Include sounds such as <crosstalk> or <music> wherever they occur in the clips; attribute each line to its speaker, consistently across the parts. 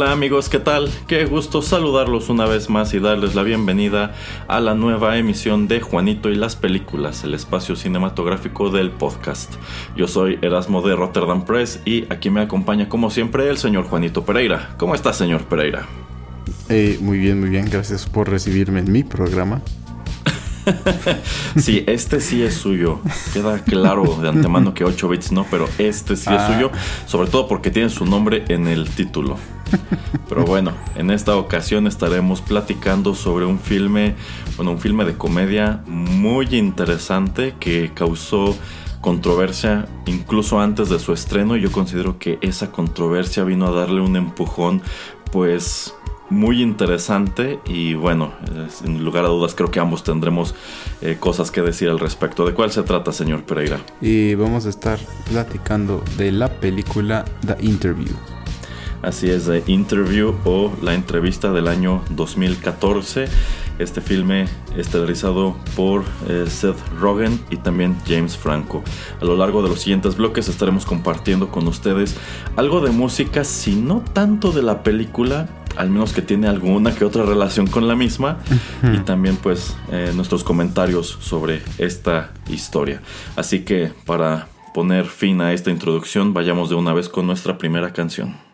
Speaker 1: Hola amigos, ¿qué tal? Qué gusto saludarlos una vez más y darles la bienvenida a la nueva emisión de Juanito y las películas, el espacio cinematográfico del podcast. Yo soy Erasmo de Rotterdam Press y aquí me acompaña como siempre el señor Juanito Pereira. ¿Cómo está señor Pereira?
Speaker 2: Eh, muy bien, muy bien, gracias por recibirme en mi programa. <laughs>
Speaker 1: sí, este sí es suyo. Queda claro de antemano que 8 bits no, pero este sí es ah. suyo, sobre todo porque tiene su nombre en el título. Pero bueno, en esta ocasión estaremos platicando sobre un filme, bueno, un filme de comedia muy interesante que causó controversia incluso antes de su estreno yo considero que esa controversia vino a darle un empujón pues muy interesante y bueno, sin lugar a dudas creo que ambos tendremos eh, cosas que decir al respecto. ¿De cuál se trata, señor Pereira?
Speaker 2: Y vamos a estar platicando de la película The Interview.
Speaker 1: Así es, The Interview o La entrevista del año 2014. Este filme estelarizado por eh, Seth Rogen y también James Franco. A lo largo de los siguientes bloques estaremos compartiendo con ustedes algo de música, si no tanto de la película, al menos que tiene alguna que otra relación con la misma y también pues eh, nuestros comentarios sobre esta historia. Así que para poner fin a esta introducción vayamos de una vez con nuestra primera canción.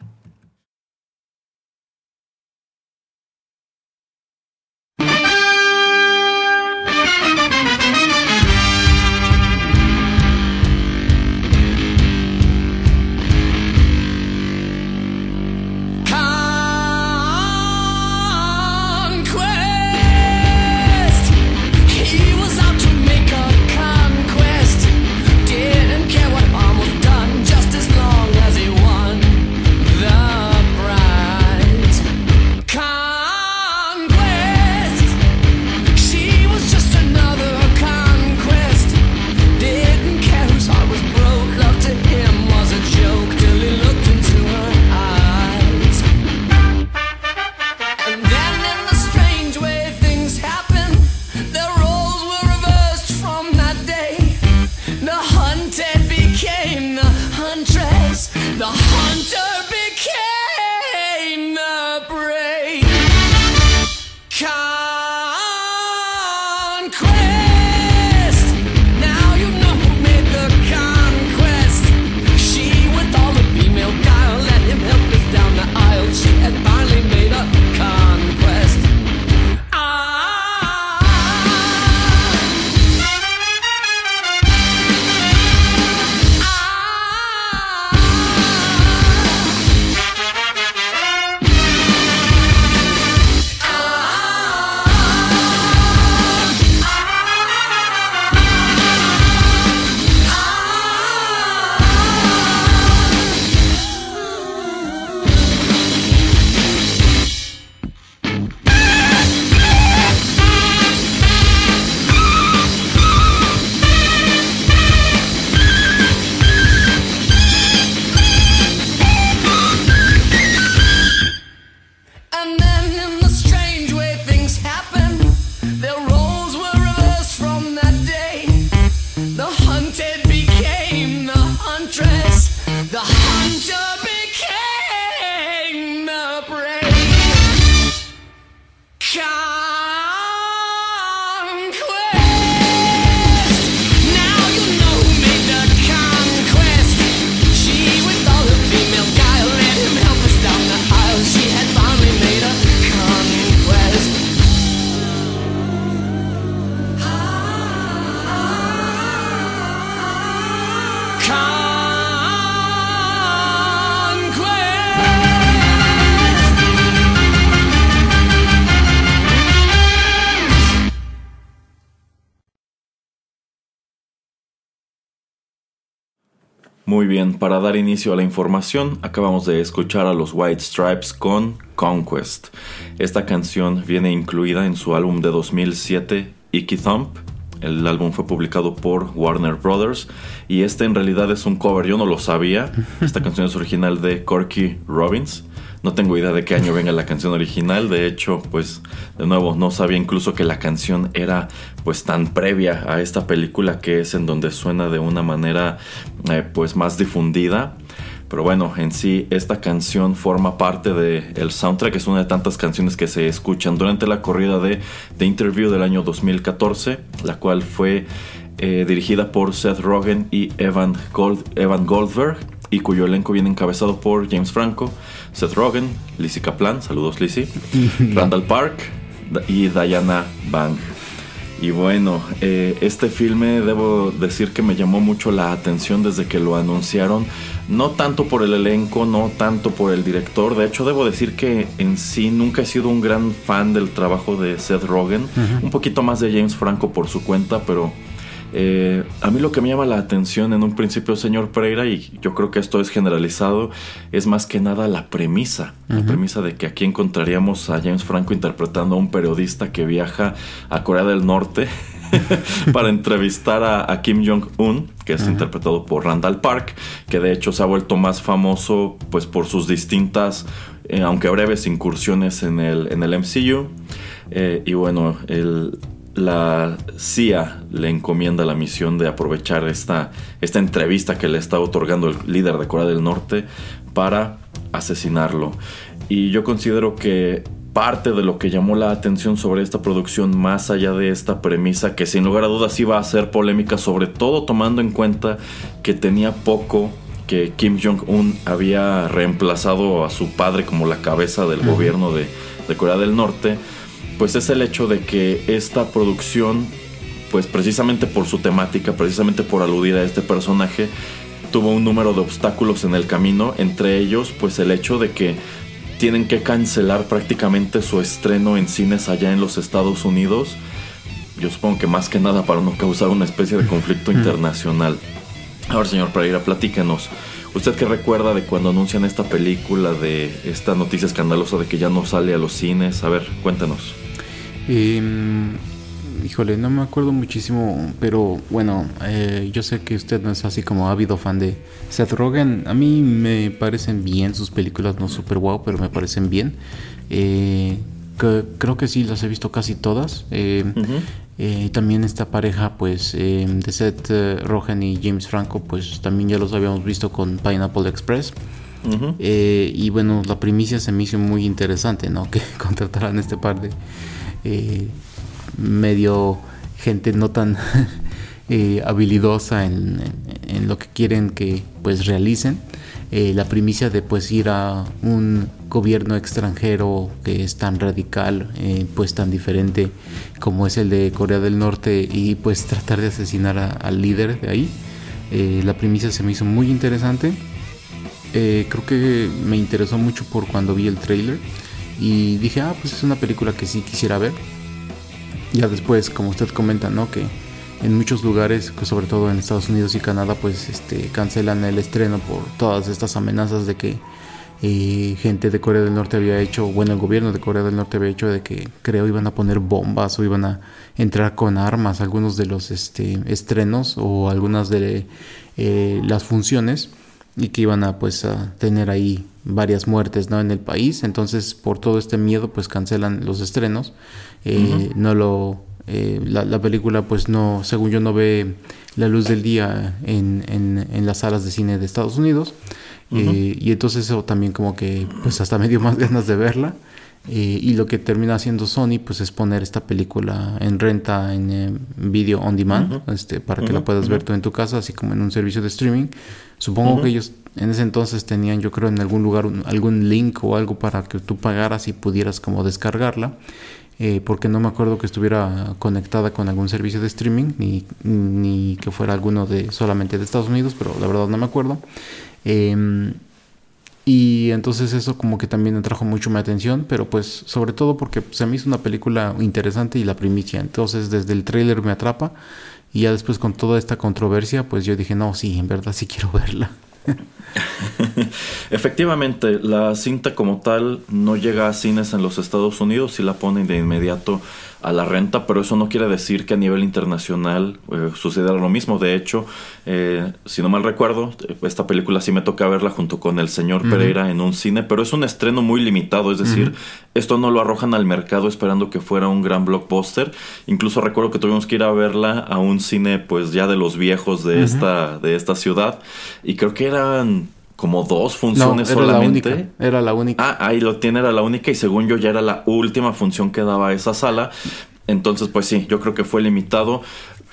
Speaker 1: Muy bien, para dar inicio a la información, acabamos de escuchar a los White Stripes con Conquest. Esta canción viene incluida en su álbum de 2007, Icky Thump. El álbum fue publicado por Warner Brothers y este en realidad es un cover, yo no lo sabía. <laughs> Esta canción es original de Corky Robbins. No tengo idea de qué año venga la canción original. De hecho, pues de nuevo, no sabía incluso que la canción era pues tan previa a esta película que es en donde suena de una manera eh, pues más difundida. Pero bueno, en sí esta canción forma parte del el soundtrack, es una de tantas canciones que se escuchan durante la corrida de The Interview del año 2014, la cual fue eh, dirigida por Seth Rogen y Evan, Evan Goldberg y cuyo elenco viene encabezado por James Franco, Seth Rogen, Lizzie Kaplan, saludos Lizzie, <laughs> Randall Park y Diana Bang. Y bueno, eh, este filme debo decir que me llamó mucho la atención desde que lo anunciaron. No tanto por el elenco, no tanto por el director. De hecho, debo decir que en sí nunca he sido un gran fan del trabajo de Seth Rogen. Un poquito más de James Franco por su cuenta, pero eh, a mí lo que me llama la atención en un principio, señor Pereira, y yo creo que esto es generalizado, es más que nada la premisa. La premisa de que aquí encontraríamos a James Franco interpretando a un periodista que viaja a Corea del Norte <laughs> para entrevistar a, Kim Jong-un, que es interpretado por Randall Park, que de hecho se ha vuelto más famoso pues por sus distintas, eh, aunque breves, incursiones en el, en el MCU. Eh, y bueno, el, la CIA le encomienda la misión de aprovechar esta, esta entrevista que le está otorgando el líder de Corea del Norte para asesinarlo. Y yo considero que parte de lo que llamó la atención sobre esta producción, más allá de esta premisa, que sin lugar a dudas iba a ser polémica, sobre todo tomando en cuenta que tenía poco que Kim Jong-un había reemplazado a su padre como la cabeza del gobierno de, de Corea del Norte, pues es el hecho de que esta producción, pues precisamente por su temática, precisamente por aludir a este personaje, tuvo un número de obstáculos en el camino, entre ellos pues el hecho de que tienen que cancelar prácticamente su estreno en cines allá en los Estados Unidos. Yo supongo que más que nada para no causar una especie de conflicto internacional. Ahora, señor Pereira, platíquenos. ¿Usted qué recuerda de cuando anuncian esta película, de esta noticia escandalosa de que ya no sale a los cines? A ver, cuéntanos.
Speaker 2: Em, híjole, no me acuerdo muchísimo, pero bueno, eh, yo sé que usted no es así como ávido fan de Seth Rogen. A mí me parecen bien sus películas, no super wow, pero me parecen bien. Eh, creo que sí, las he visto casi todas. Eh, también esta pareja, pues, de Seth Rogen y James Franco, pues también ya los habíamos visto con Pineapple Express. y bueno, la primicia se me hizo muy interesante, ¿no? <laughs> Que contrataran este par de eh, medio gente no tan <laughs> eh, habilidosa en, lo que quieren que pues realicen. Eh, la primicia de pues ir a un gobierno extranjero que es tan radical, pues tan diferente como es el de Corea del Norte y pues tratar de asesinar al líder de ahí. la primicia se me hizo muy interesante. creo que me interesó mucho por cuando vi el trailer y dije, ah, pues es una película que sí quisiera ver. Ya después, como usted comenta, ¿no? Que en muchos lugares, sobre todo en Estados Unidos y Canadá, pues este, cancelan el estreno por todas estas amenazas de que eh, gente de Corea del Norte había hecho, bueno, el gobierno de Corea del Norte había hecho de que creo iban a poner bombas o iban a entrar con armas algunos de los este, estrenos o algunas de eh, las funciones y que iban a pues a tener ahí varias muertes ¿no? en el país. Entonces por todo este miedo pues cancelan los estrenos. Eh, no lo eh, la, película pues no según yo no ve la luz del día en, en, las salas de cine de Estados Unidos. Eh, y entonces eso también como que pues hasta me dio más <laughs> ganas de verla. Y lo que termina haciendo Sony pues es poner esta película en renta en video on demand este para que la puedas ver tú en tu casa así como en un servicio de streaming Supongo que ellos en ese entonces tenían, yo creo, en algún lugar algún link o algo para que tú pagaras y pudieras como descargarla. Eh, porque no me acuerdo que estuviera conectada con algún servicio de streaming, ni, ni que fuera alguno de solamente de Estados Unidos, pero la verdad no me acuerdo. Em, y entonces eso como que también atrajo mucho mi atención, pero pues sobre todo porque se me hizo una película interesante y la primicia. Entonces desde el tráiler me atrapa y ya después con toda esta controversia, pues yo dije, no, sí, en verdad sí quiero verla. <laughs>
Speaker 1: Efectivamente, la cinta como tal no llega a cines en los Estados Unidos y la ponen de inmediato a la renta, pero eso no quiere decir que a nivel internacional eh, suceda lo mismo. De hecho, eh, si no mal recuerdo, esta película sí me toca verla junto con el señor Pereira en un cine, pero es un estreno muy limitado, es decir, esto no lo arrojan al mercado esperando que fuera un gran blockbuster. Incluso recuerdo que tuvimos que ir a verla a un cine pues ya de los viejos de, esta, de esta ciudad y creo que eran como dos funciones
Speaker 2: era
Speaker 1: solamente.
Speaker 2: La única, era la única.
Speaker 1: Ah, ahí lo tiene, era la única y según yo ya era la última función que daba esa sala. Entonces, pues sí, yo creo que fue limitado.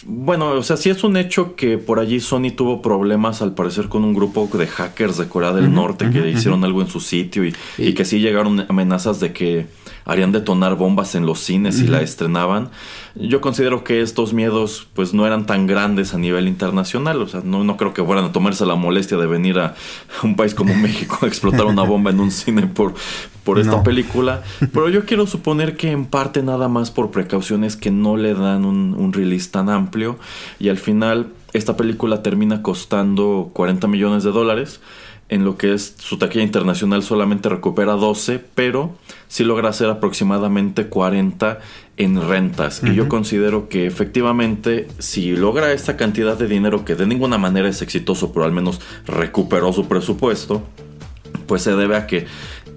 Speaker 1: Bueno, o sea, sí es un hecho que por allí Sony tuvo problemas al parecer con un grupo de hackers de Corea del Norte que hicieron algo en su sitio y, y, que sí llegaron amenazas de que harían detonar bombas en los cines y la estrenaban. Yo considero que estos miedos pues no eran tan grandes a nivel internacional, o sea, no, no creo que fueran a tomarse la molestia de venir a un país como <laughs> México a explotar una bomba en un cine por, por esta película, <laughs> pero yo quiero suponer que en parte nada más por precauciones que no le dan un, un release tan amplio y al final esta película termina costando 40 millones de dólares en lo que es su taquilla internacional solamente recupera 12, pero sí logra hacer aproximadamente 40 en rentas. Y yo considero que efectivamente, si logra esta cantidad de dinero, que de ninguna manera es exitoso, pero al menos recuperó su presupuesto, pues se debe a que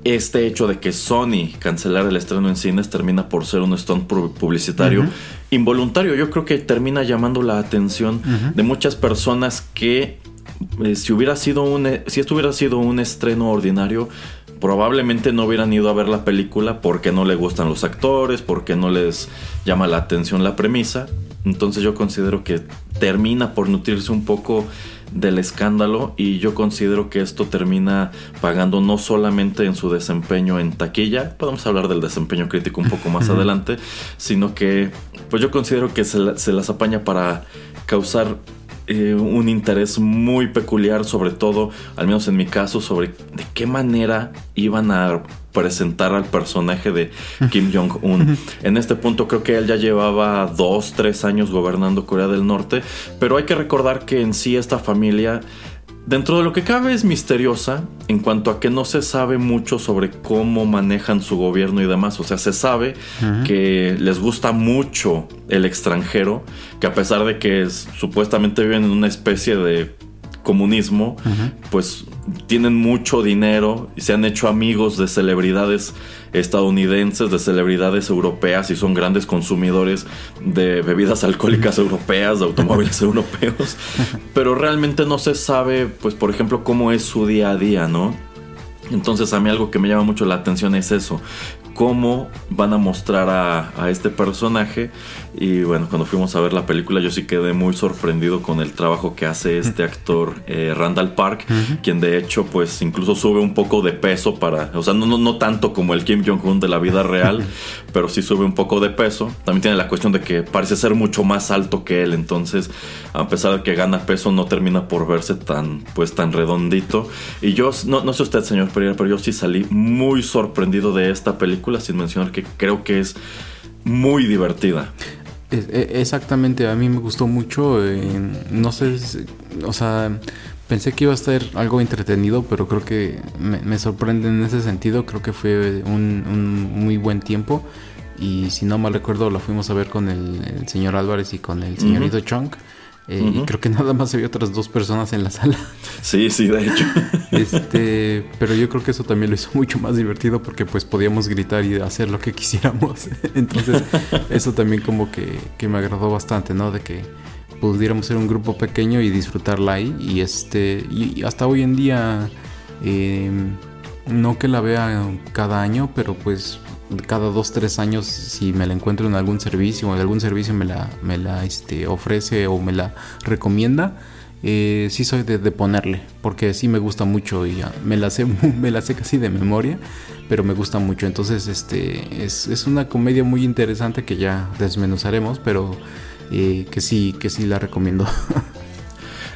Speaker 1: este hecho de que Sony cancelara el estreno en cines termina por ser un stunt publicitario involuntario. Yo creo que termina llamando la atención de muchas personas que eh, si hubiera sido un eh, si esto hubiera sido un estreno ordinario probablemente no hubieran ido a ver la película porque no le gustan los actores porque no les llama la atención la premisa. Entonces yo considero que termina por nutrirse un poco del escándalo y yo considero que esto termina pagando no solamente en su desempeño en taquilla, podemos hablar del desempeño crítico un poco más adelante, sino que pues yo considero que se, se las apaña para causar eh, un interés muy peculiar, sobre todo, al menos en mi caso, sobre de qué manera iban a presentar al personaje de Kim Jong-un. En este punto creo que él ya llevaba dos, tres años gobernando Corea del Norte, pero hay que recordar que en sí esta familia Dentro de lo que cabe es misteriosa en cuanto a que no se sabe mucho sobre cómo manejan su gobierno y demás. O sea, se sabe que les gusta mucho el extranjero, que a pesar de que supuestamente viven en una especie de comunismo, pues tienen mucho dinero y se han hecho amigos de celebridades estadounidenses, de celebridades europeas y son grandes consumidores de bebidas <laughs> alcohólicas europeas, de automóviles <laughs> europeos, pero realmente no se sabe, pues por ejemplo, cómo es su día a día, ¿no? Entonces a mí algo que me llama mucho la atención es eso, cómo van a mostrar a, este personaje. Y bueno, cuando fuimos a ver la película yo sí quedé muy sorprendido con el trabajo que hace este actor eh, Randall Park, quien de hecho pues incluso sube un poco de peso para, o sea, no, no, no tanto como el Kim Jong-un de la vida real, <laughs> pero sí sube un poco de peso. También tiene la cuestión de que parece ser mucho más alto que él, entonces a pesar de que gana peso no termina por verse tan pues tan redondito. Y yo, no, no sé usted señor Pereira, pero yo sí salí muy sorprendido de esta película sin mencionar que creo que es muy divertida.
Speaker 2: E, exactamente, a mí me gustó mucho. Eh, no sé, o sea, pensé que iba a estar algo entretenido, pero creo que me, sorprende en ese sentido. Creo que fue un, muy buen tiempo. Y si no mal recuerdo, lo fuimos a ver con el, señor Álvarez y con el señorito Chong. Eh, y creo que nada más había otras dos personas en la sala.
Speaker 1: Sí, sí, de hecho. <laughs>
Speaker 2: Este, pero yo creo que eso también lo hizo mucho más divertido porque pues podíamos gritar y hacer lo que quisiéramos. <laughs> Entonces, eso también como que, que me agradó bastante, ¿no? De que pudiéramos ser un grupo pequeño y disfrutarla ahí. Y este, y hasta hoy en día, eh, no que la vea cada año, pero pues cada dos, tres años, si me la encuentro en algún servicio o algún servicio me la, me la este, ofrece o me la recomienda, eh, sí soy de, ponerle, porque sí me gusta mucho y me la sé, <laughs> me la sé casi de memoria, pero me gusta mucho. Entonces, este es, es una comedia muy interesante que ya desmenuzaremos, pero eh, que sí, que sí la recomiendo. <laughs>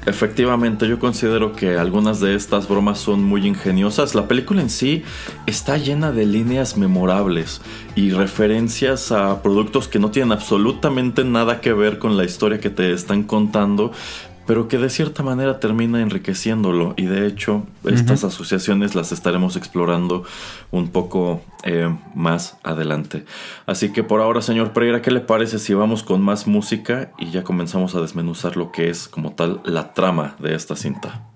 Speaker 3: Efectivamente, yo considero que algunas de estas bromas son muy ingeniosas. La película en sí está llena de líneas memorables y referencias a productos que no tienen absolutamente nada que ver con la historia que te están contando, pero que de cierta manera termina enriqueciéndolo y de hecho estas asociaciones las estaremos explorando un poco eh, más adelante. Así que por ahora, señor Pereira, ¿qué le parece si vamos con más música y ya comenzamos a desmenuzar lo que es como tal la trama de esta cinta?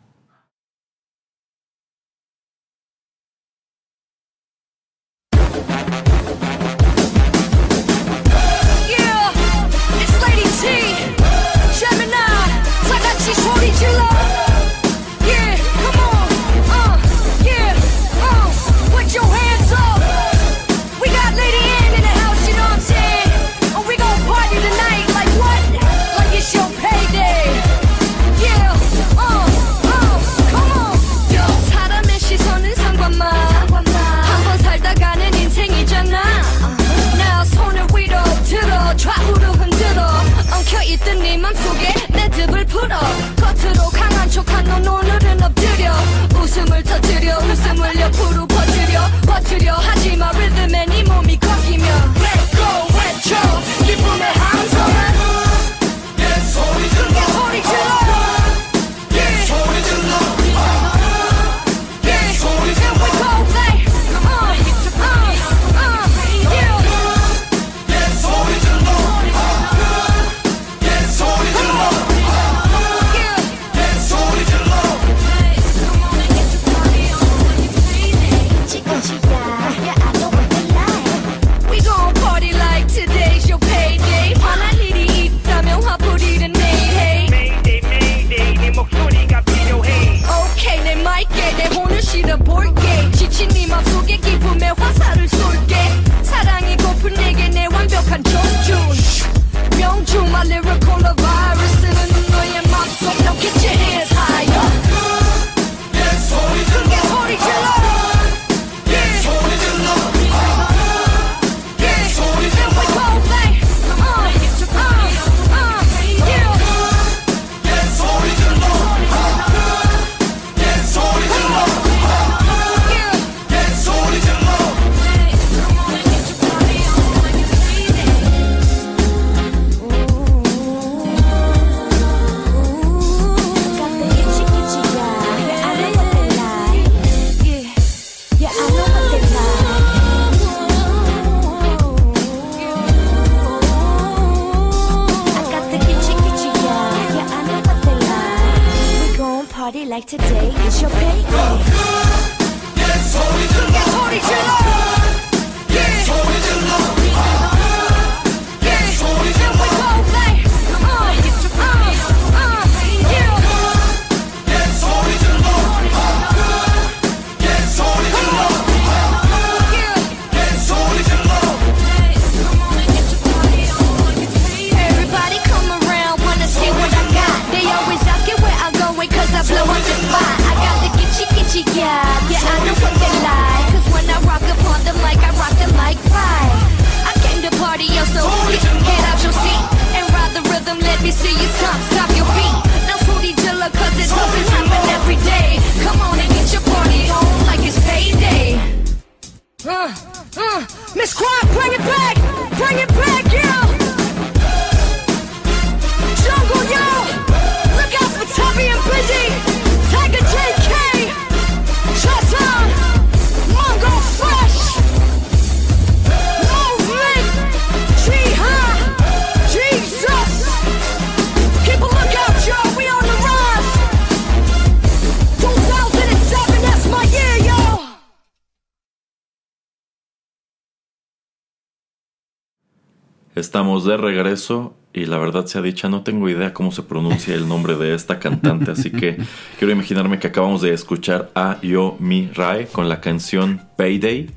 Speaker 3: Estamos de regreso y la verdad sea dicha, no tengo idea cómo se pronuncia el nombre de esta cantante, así que <laughs> quiero imaginarme que acabamos de escuchar a Yo Mi Rae con la canción Payday.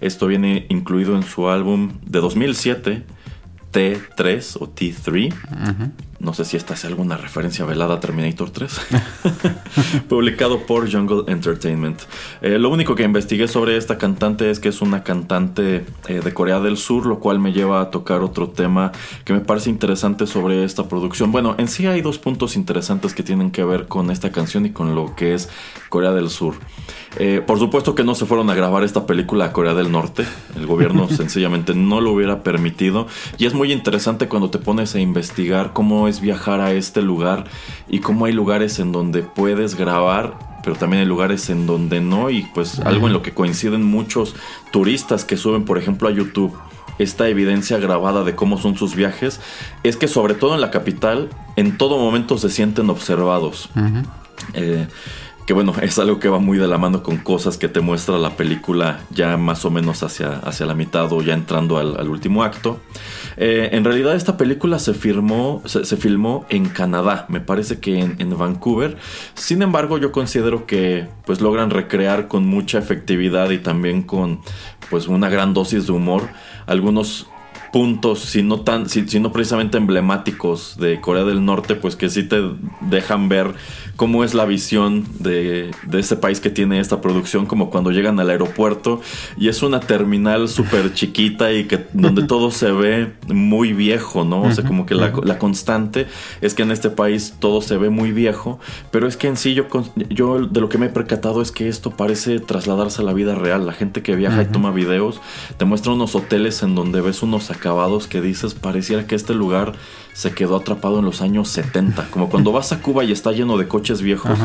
Speaker 3: Esto viene incluido en su álbum de 2007, T3 o T3.
Speaker 1: No sé si esta es alguna referencia velada a Terminator 3. <laughs> Publicado por Jungle Entertainment. Eh, lo único que investigué sobre esta cantante es que es una cantante eh, de Corea del Sur, lo cual me lleva a tocar otro tema que me parece interesante sobre esta producción. Bueno, en sí hay dos puntos interesantes que tienen que ver con esta canción y con lo que es Corea del Sur. Eh, por supuesto que no se fueron a grabar esta película a Corea del Norte. El gobierno <laughs> sencillamente no lo hubiera permitido. Y es muy interesante cuando te pones a investigar cómo es viajar a este lugar y cómo hay lugares en donde puedes grabar, pero también hay lugares en donde no. Y pues algo en lo que coinciden muchos turistas que suben, por ejemplo, a YouTube esta evidencia grabada de cómo son sus viajes, es que sobre todo en la capital, en todo momento se sienten observados que bueno, es algo que va muy de la mano con cosas que te muestra la película ya más o menos hacia, hacia la mitad o ya entrando al, último acto. Eh, en realidad esta película se, firmó, se, filmó en Canadá, me parece que en, Vancouver. Sin embargo, yo considero que pues logran recrear con mucha efectividad y también con pues una gran dosis de humor algunos puntos, si no tan, si, no precisamente emblemáticos de Corea del Norte, pues que sí te dejan ver cómo es la visión de, de ese país que tiene esta producción, como cuando llegan al aeropuerto y es una terminal súper chiquita y que donde todo se ve muy viejo, ¿no? O sea, como que la, la, constante es que en este país todo se ve muy viejo, pero es que en sí yo, yo de lo que me he percatado es que esto parece trasladarse a la vida real. La gente que viaja y toma videos te muestra unos hoteles en donde ves unos acabados que dices, pareciera que este lugar se quedó atrapado en los años 70. Como cuando vas a Cuba y está lleno de coches viejos,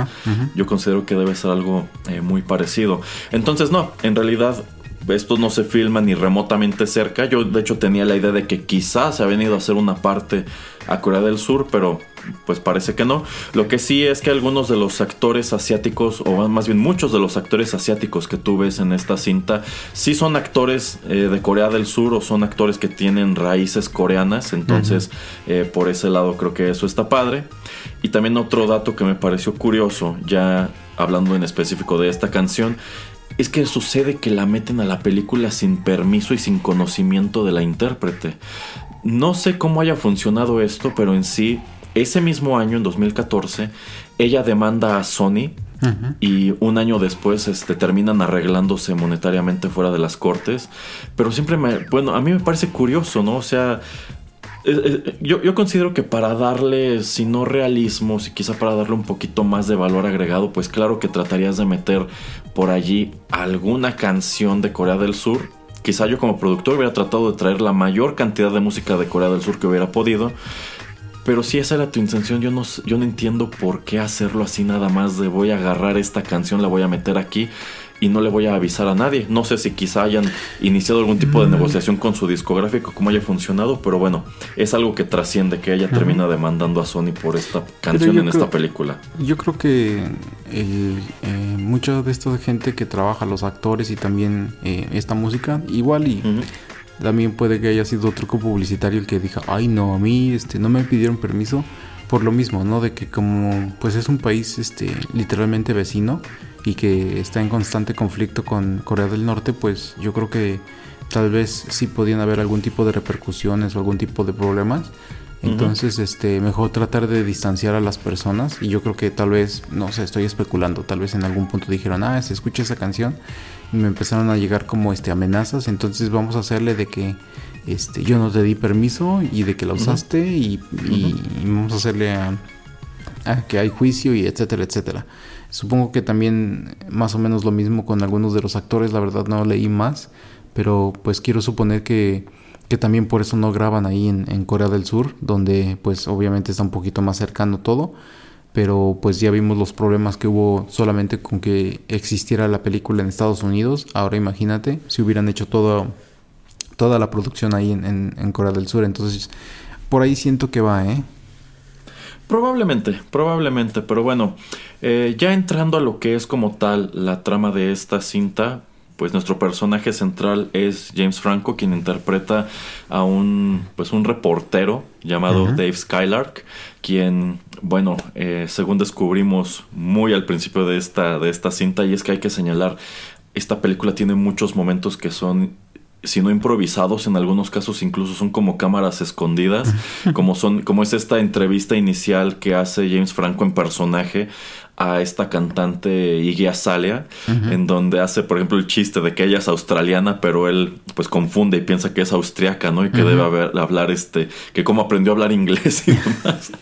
Speaker 1: yo considero que debe ser algo eh, muy parecido. Entonces, no, en realidad esto no se filma ni remotamente cerca. Yo de hecho tenía la idea de que quizás se ha venido a hacer una parte a Corea del Sur, pero pues parece que no. Lo que sí es que algunos de los actores asiáticos, o más bien muchos de los actores asiáticos que tú ves en esta cinta, sí son actores eh, de Corea del Sur o son actores que tienen raíces coreanas. Entonces, eh, por ese lado creo que eso está padre. Y también otro dato que me pareció curioso, ya hablando en específico de esta canción, es que sucede que la meten a la película sin permiso y sin conocimiento de la intérprete. No sé cómo haya funcionado esto, pero en sí ese mismo año, en 2014, ella demanda a Sony y un año después este, terminan arreglándose monetariamente fuera de las cortes. Pero siempre me... Bueno, a mí me parece curioso, ¿no? O sea... Eh, eh, yo, yo, considero que para darle, si no realismo, si quizá para darle un poquito más de valor agregado, pues claro que tratarías de meter por allí alguna canción de Corea del Sur. Quizá yo como productor hubiera tratado de traer la mayor cantidad de música de Corea del Sur que hubiera podido. Pero si esa era tu intención, yo no, yo no entiendo por qué hacerlo así nada más de voy a agarrar esta canción, la voy a meter aquí y no le voy a avisar a nadie. No sé si quizá hayan iniciado algún tipo de mm. negociación con su discográfico, cómo haya funcionado, pero bueno, es algo que trasciende, que ella termina demandando a Sony por esta canción en esta película.
Speaker 2: Yo creo que el, eh, mucha de esta gente que trabaja, los actores y también eh, esta música, igual y... También puede que haya sido truco publicitario el que diga, ay no, a mí este, no me pidieron permiso por lo mismo, ¿no? De que como pues es un país este, literalmente vecino y que está en constante conflicto con Corea del Norte, pues yo creo que tal vez sí podían haber algún tipo de repercusiones o algún tipo de problemas. Entonces, este, mejor tratar de distanciar a las personas. Y yo creo que tal vez, no sé, estoy especulando. Tal vez en algún punto dijeron, ah, se escucha esa canción me empezaron a llegar como este amenazas, entonces vamos a hacerle de que este yo no te di permiso y de que la usaste y, vamos a hacerle a, que hay juicio y etcétera, etcétera. Supongo que también más o menos lo mismo con algunos de los actores, la verdad no leí más, pero pues quiero suponer que, que también por eso no graban ahí en, en Corea del Sur, donde pues obviamente está un poquito más cercano todo pero pues ya vimos los problemas que hubo solamente con que existiera la película en Estados Unidos. Ahora imagínate si hubieran hecho toda la producción ahí en, Corea del Sur. Entonces, por ahí siento que va, ¿eh?
Speaker 1: Probablemente, probablemente, pero bueno, eh, ya entrando a lo que es como tal la trama de esta cinta, pues nuestro personaje central es James Franco, quien interpreta a un, pues un reportero llamado Dave Skylark, quien, bueno, eh, según descubrimos muy al principio de esta, de esta cinta, y es que hay que señalar, esta película tiene muchos momentos que son sino improvisados, en algunos casos incluso son como cámaras escondidas, <laughs> como son, como es esta entrevista inicial que hace James Franco en personaje a esta cantante Iggy Azalea, en donde hace, por ejemplo, el chiste de que ella es australiana, pero él pues confunde y piensa que es austriaca, ¿no? Y que debe haber, hablar este, que cómo aprendió a hablar inglés y <laughs> demás. <laughs>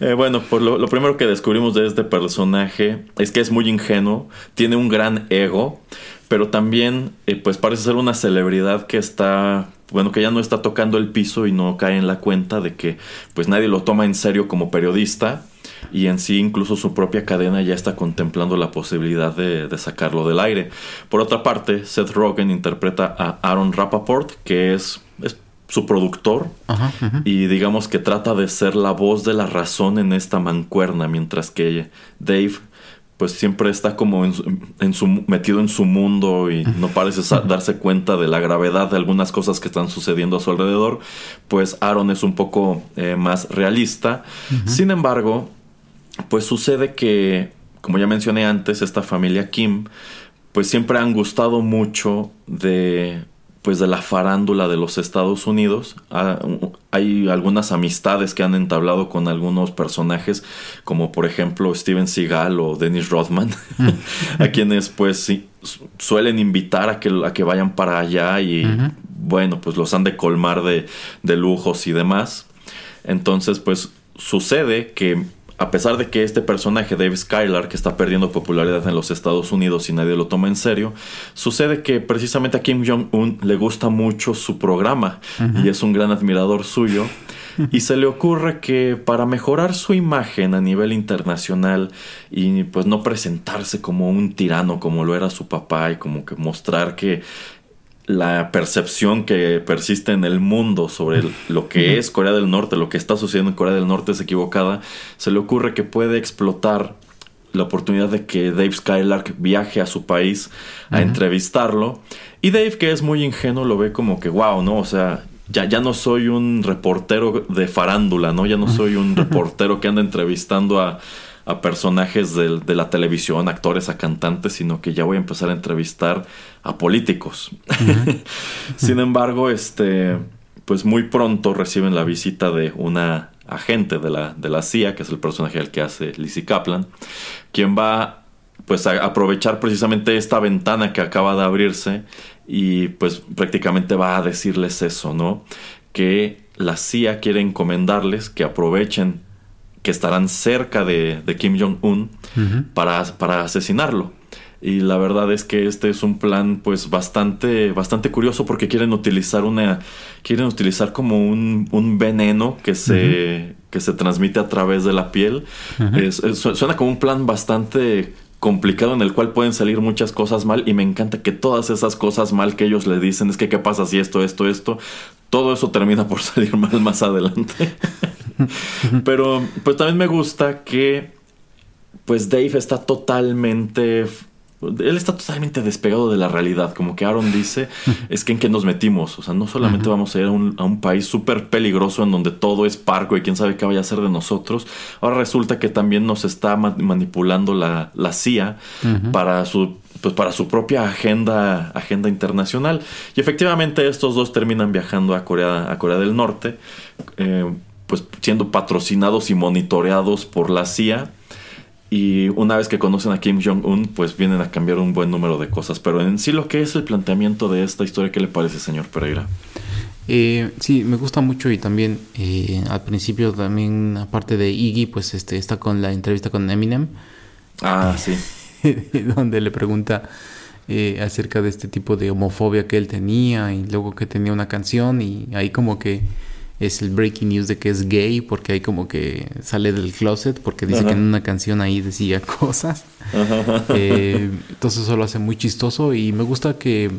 Speaker 1: Eh, bueno, pues lo, lo, primero que descubrimos de este personaje es que es muy ingenuo, tiene un gran ego, pero también eh, pues parece ser una celebridad que está bueno que ya no está tocando el piso y no cae en la cuenta de que pues nadie lo toma en serio como periodista y en sí incluso su propia cadena ya está contemplando la posibilidad de, sacarlo del aire. Por otra parte, Seth Rogen interpreta a Aaron Rappaport, que es, es su productor y digamos que trata de ser la voz de la razón en esta mancuerna, mientras que Dave pues siempre está como en su, metido en su mundo y no parece darse cuenta de la gravedad de algunas cosas que están sucediendo a su alrededor, pues Aaron es un poco eh, más realista. Sin embargo, pues sucede que, como ya mencioné antes, esta familia Kim, pues siempre han gustado mucho de pues de la farándula de los Estados Unidos. Ah, hay algunas amistades que han entablado con algunos personajes, como por ejemplo Steven Seagal o Dennis Rodman, <laughs> a quienes pues suelen invitar a que, a que vayan para allá y bueno, pues los han de colmar de, de lujos y demás. Entonces pues sucede que a pesar de que este personaje, Dave Skylar, que está perdiendo popularidad en los Estados Unidos y nadie lo toma en serio, sucede que precisamente a Kim Jong-un le gusta mucho su programa y es un gran admirador suyo. y se le ocurre que para mejorar su imagen a nivel internacional y pues no presentarse como un tirano como lo era su papá y como que mostrar que la percepción que persiste en el mundo sobre lo que es Corea del Norte, lo que está sucediendo en Corea del Norte es equivocada, se le ocurre que puede explotar la oportunidad de que Dave Skylark viaje a su país a entrevistarlo. Y Dave, que es muy ingenuo, lo ve como que, wow, ¿no? O sea, ya, ya no soy un reportero de farándula, ¿no? Ya no soy un reportero que anda entrevistando a, a personajes de, de, la televisión, actores, a cantantes, sino que ya voy a empezar a entrevistar a políticos. <laughs> Sin embargo, este, pues muy pronto reciben la visita de una agente de la, de la CIA, que es el personaje al que hace Lizzie Kaplan, quien va pues a aprovechar precisamente esta ventana que acaba de abrirse y pues prácticamente va a decirles eso, ¿no? Que la CIA quiere encomendarles que aprovechen que estarán cerca de, Kim Jong-un para, para asesinarlo. Y la verdad es que este es un plan pues bastante, bastante curioso porque quieren utilizar una. Quieren utilizar como un, un veneno que se. que se transmite a través de la piel. suena como un plan bastante complicado en el cual pueden salir muchas cosas mal y me encanta que todas esas cosas mal que ellos le dicen es que qué pasa si esto, esto, esto, todo eso termina por <laughs> salir mal más adelante. <laughs> Pero pues también me gusta que pues Dave está totalmente él está totalmente despegado de la realidad. Como que Aaron dice, <laughs> es que en qué nos metimos. O sea, no solamente vamos a ir a un, país súper peligroso en donde todo es parco y quién sabe qué vaya a hacer de nosotros. Ahora resulta que también nos está manipulando la, la CIA para su pues para su propia agenda, agenda internacional. Y efectivamente estos dos terminan viajando a Corea, a Corea del Norte. Eh, pues siendo patrocinados y monitoreados por la CIA. Y una vez que conocen a Kim Jong-un, pues vienen a cambiar un buen número de cosas. Pero en sí lo que es el planteamiento de esta historia, ¿qué le parece, señor Pereira?
Speaker 2: Eh, sí, me gusta mucho y también eh, al principio también, aparte de Iggy, pues este está con la entrevista con Eminem.
Speaker 1: Ah, sí. <laughs>
Speaker 2: donde le pregunta eh, acerca de este tipo de homofobia que él tenía y luego que tenía una canción y ahí como que es el breaking news de que es gay porque ahí como que sale del closet porque dice que en una canción ahí decía <laughs> cosas. Eh, entonces eso lo hace muy chistoso y me gusta que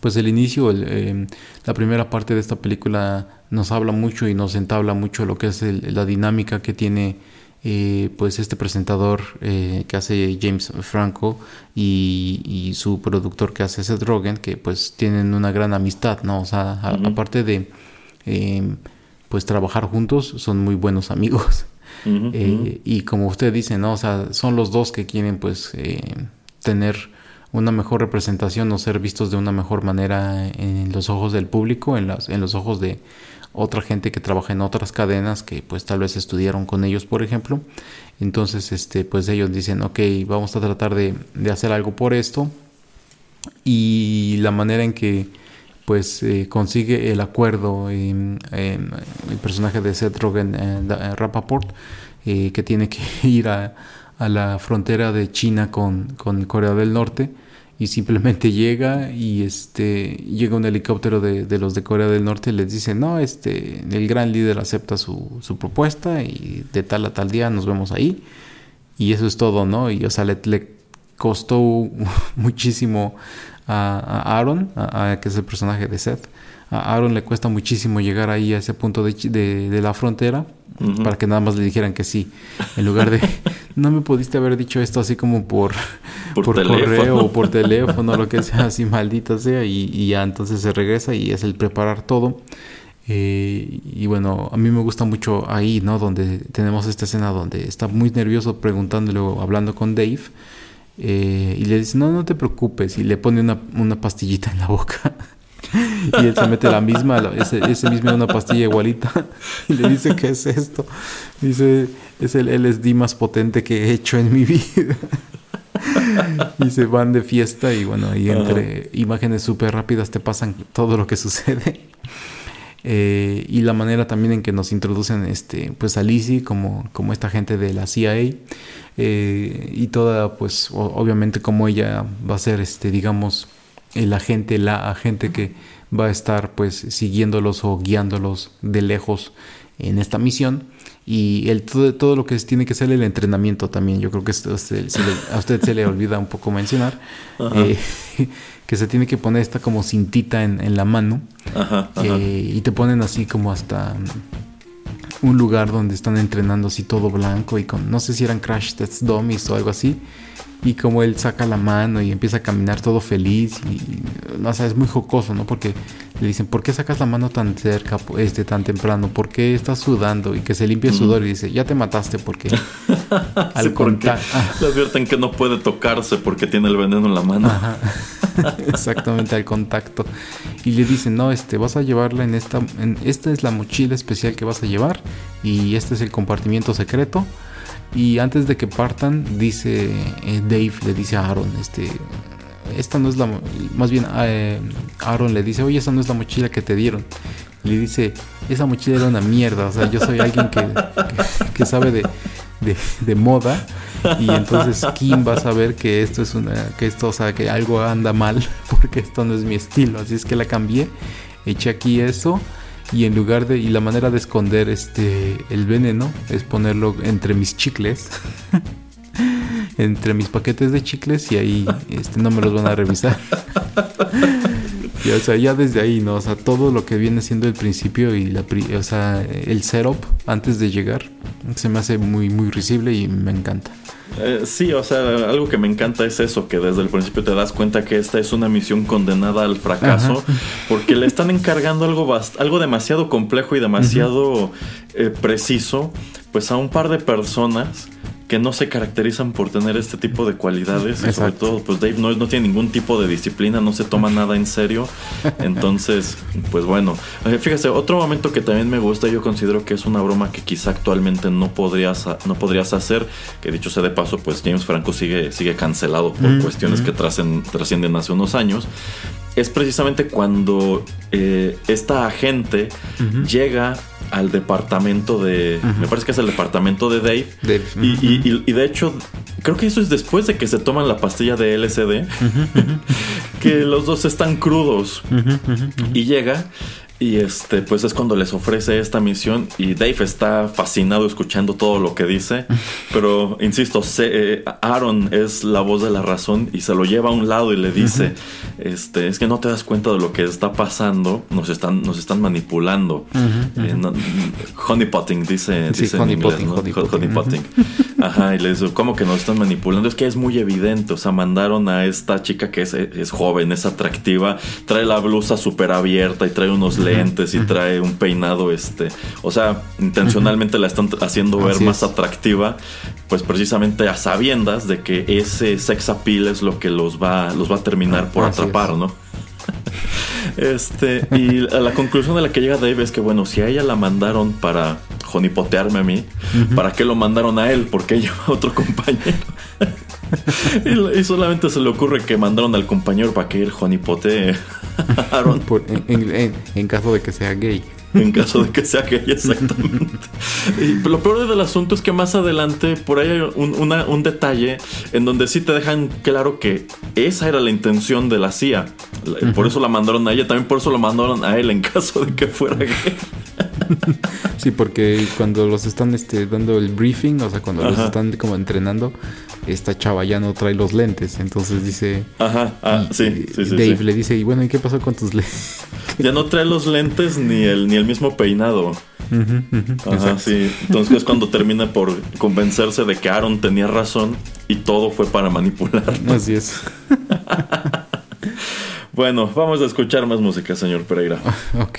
Speaker 2: pues el inicio, eh, la primera parte de esta película nos habla mucho y nos entabla mucho lo que es la dinámica que tiene eh, pues este presentador que hace James Franco y, y, su productor que hace Seth Rogen que pues tienen una gran amistad, ¿no? O sea, aparte de Em, pues trabajar juntos, son muy buenos amigos. <laughs> Eh, y como usted dice, ¿no? O sea, son los dos que quieren pues eh, tener una mejor representación o ser vistos de una mejor manera en los ojos del público, en, las, en los ojos de otra gente que trabaja en otras cadenas que pues tal vez estudiaron con ellos, por ejemplo. Entonces, este, pues ellos dicen, ok, vamos a tratar de, de hacer algo por esto. Y la manera en que pues eh, consigue el acuerdo en, el personaje de Seth Rogen, eh, Rappaport, eh, que tiene que <laughs> ir a, a la frontera de China con, con, Corea del Norte y simplemente llega y este llega un helicóptero de, de, los de Corea del Norte y les dice no este el gran líder acepta su, su, propuesta y de tal a tal día nos vemos ahí y eso es todo no y o sea le, le costó <laughs> muchísimo a, a Aaron a, que es el personaje de Seth a Aaron le cuesta muchísimo llegar ahí a ese punto de, de, de la frontera para que nada más le dijeran que sí en lugar de <laughs> no me pudiste haber dicho esto así como por, <laughs> por, correo o por <laughs> teléfono, lo que sea, así maldita sea, y, ya entonces se regresa y es el preparar todo. Eh, y bueno, a mí me gusta mucho ahí, ¿no? Donde tenemos esta escena donde está muy nervioso preguntándole o hablando con Dave. Eh, y le dice, no, no te preocupes. Y le pone una, una pastillita en la boca. <laughs> y él se mete la misma, ese, ese mismo una pastilla igualita. <laughs> y le dice, ¿qué es esto? Dice, es el LSD más potente que he hecho en mi vida. <laughs> y se van de fiesta y bueno, y entre imágenes súper rápidas te pasan todo lo que sucede. Eh, y la manera también en que nos introducen este, pues a Lizzie como, como esta gente de la CIA. Eh, y toda, pues obviamente como ella va a ser, este, digamos, el agente, la agente que va a estar pues siguiéndolos o guiándolos de lejos en esta misión. Y el, todo, todo, lo que tiene que ser el entrenamiento también. Yo creo que esto, a usted se le olvida un poco mencionar eh, que se tiene que poner esta como cintita en, en la mano eh, y te ponen así como hasta un lugar donde están entrenando así todo blanco y con no sé si eran crash test dummies o algo así y como él saca la mano y empieza a caminar todo feliz y no sé, es muy jocoso, ¿no? Porque le dicen, ¿por qué sacas la mano tan cerca, este, tan temprano? ¿Por qué estás sudando? Y que se limpie el sudor y dice, ya te mataste porque <laughs>
Speaker 1: al contacto... Le advierten que no puede tocarse porque tiene el veneno en la mano. <laughs>
Speaker 2: Exactamente, al contacto. Y le dicen, no, este, vas a llevarla en esta, esta es la mochila especial que vas a llevar y este es el compartimiento secreto y antes de que partan, dice eh, Dave, le dice a Aaron, este, esta no es la, más bien eh, Aaron le dice, oye, esa no es la mochila que te dieron. Le dice, esa mochila era una mierda, o sea, yo soy alguien que, que, sabe de, de, moda y entonces Kim va a saber que esto es una, que esto, o sea, que algo anda mal <laughs> porque esto no es mi estilo, así es que la cambié, eché aquí eso y en lugar de y la manera de esconder este el veneno es ponerlo entre mis chicles <laughs> entre mis paquetes de chicles y ahí este no me los van a revisar <laughs> y, o sea ya desde ahí no o sea todo lo que viene siendo el principio y la o sea el setup antes de llegar se me hace muy muy risible y me encanta.
Speaker 1: Eh, sí, o sea, algo que me encanta es eso, que desde el principio te das cuenta que esta es una misión condenada al fracaso, porque le están encargando algo, algo demasiado complejo y demasiado eh, preciso, pues a un par de personas que no se caracterizan por tener este tipo de cualidades. Y sobre todo, pues Dave no, no tiene ningún tipo de disciplina, no se toma nada en serio. <laughs> Entonces, pues bueno. Eh, fíjese, otro momento que también me gusta, yo considero que es una broma que quizá actualmente no podrías, no podrías hacer. Que dicho sea de paso, pues James Franco sigue, sigue cancelado por cuestiones que trascienden hace unos años es precisamente cuando eh, esta agente llega al departamento de. Me parece que es el departamento de Dave. Y, de hecho, creo que eso es después de que se toman la pastilla de LSD. que los dos están crudos. Y llega y este, pues es cuando les ofrece esta misión y Dave está fascinado escuchando todo lo que dice, <laughs> pero insisto, eh, Aaron es la voz de la razón y se lo lleva a un lado y le dice, este, es que no te das cuenta de lo que está pasando, nos están, nos están manipulando. Eh, honeypotting dice, dice en inglés, honey, Ajá, y le dice, ¿cómo que nos están manipulando? Es que es muy evidente, o sea, mandaron a esta chica que es, es joven, es atractiva, trae la blusa súper abierta y trae unos lentes y trae un peinado, este, o sea, intencionalmente la están haciendo ver más atractiva, pues precisamente a sabiendas de que ese sex appeal es lo que los va, los va a terminar por atrapar, ¿no? <laughs> Este, y la conclusión de la que llega Dave es que, bueno, si a ella la mandaron para jonipotearme a mí, ¿para qué lo mandaron a él? Porque ella <laughs> va a otro compañero. <laughs> y, solamente se le ocurre que mandaron al compañero para que él jonipotee
Speaker 4: a <laughs> Aaron. en caso de que sea gay.
Speaker 1: en caso de que sea gay, exactamente. y lo peor del asunto es que más adelante por ahí hay un, detalle en donde sí te dejan claro que esa era la intención de la CIA. Por eso la mandaron a ella, también por eso lo mandaron a él en caso de que fuera gay.
Speaker 4: sí, porque cuando los están este, dando el briefing, o sea, cuando los están como entrenando, esta chava ya no trae los lentes. Entonces dice.
Speaker 1: Ajá, ah, sí, sí, sí,
Speaker 4: Dave le dice, y bueno, ¿y qué pasó con tus lentes? <laughs>
Speaker 1: Ya no trae los lentes ni el, ni el mismo peinado. Ajá, sí. Entonces es cuando termina por convencerse de que Aaron tenía razón y todo fue para manipular. <laughs>
Speaker 4: Así es. <laughs>
Speaker 1: bueno, vamos a escuchar más música, señor Pereira.
Speaker 4: ok.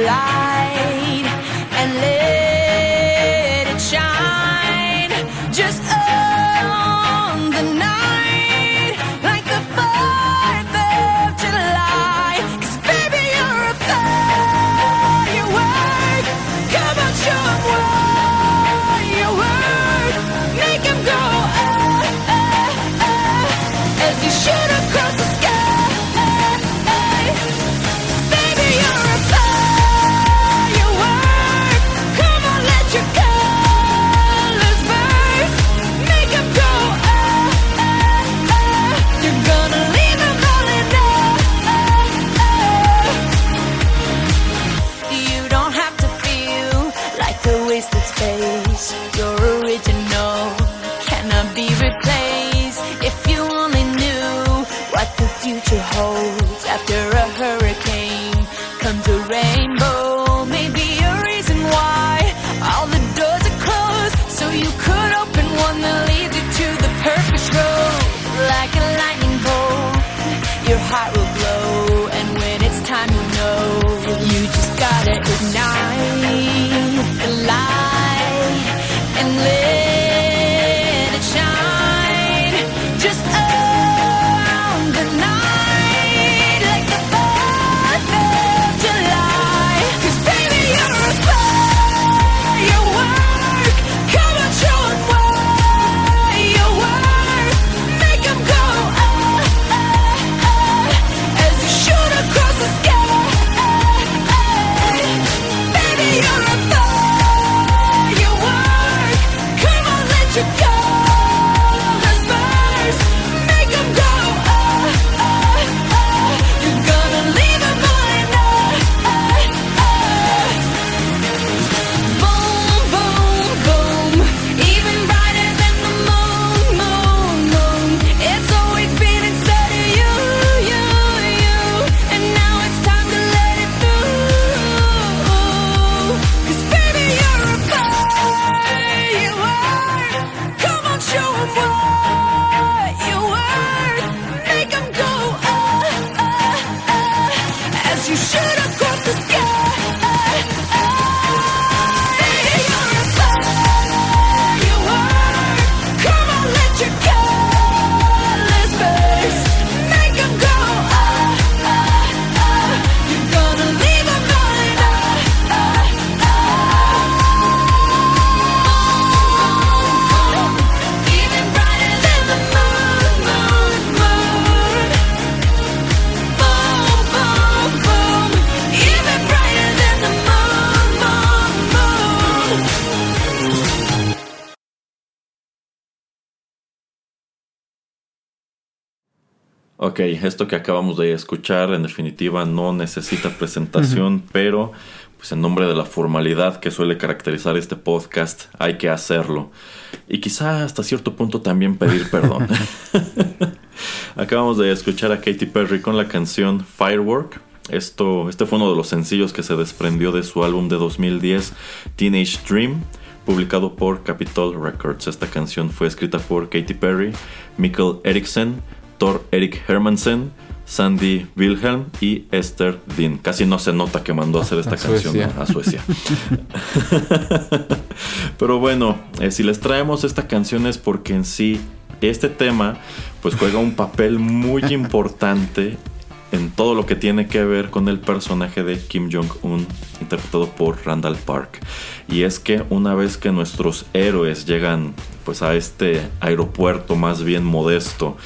Speaker 4: The
Speaker 1: Ok, esto que acabamos de escuchar en definitiva no necesita presentación, pero pues en nombre de la formalidad que suele caracterizar este podcast hay que hacerlo. Y quizá hasta cierto punto también pedir perdón. <laughs> <laughs> acabamos de escuchar a Katy Perry con la canción Firework. Esto, este fue uno de los sencillos que se desprendió de su álbum de 2010, Teenage Dream publicado por Capitol Records. Esta canción fue escrita por Katy Perry, Mikkel Eriksen, Erik Hermansen, Sandy Wilhelm y Esther Dean. Casi no se nota que mandó a hacer esta canción a Suecia. <laughs> Pero bueno, eh, si les traemos esta canción es porque en sí este tema pues juega un papel muy <laughs> importante en todo lo que tiene que ver con el personaje de Kim Jong-un interpretado por Randall Park. Y es que una vez que nuestros héroes llegan pues a este aeropuerto más bien modesto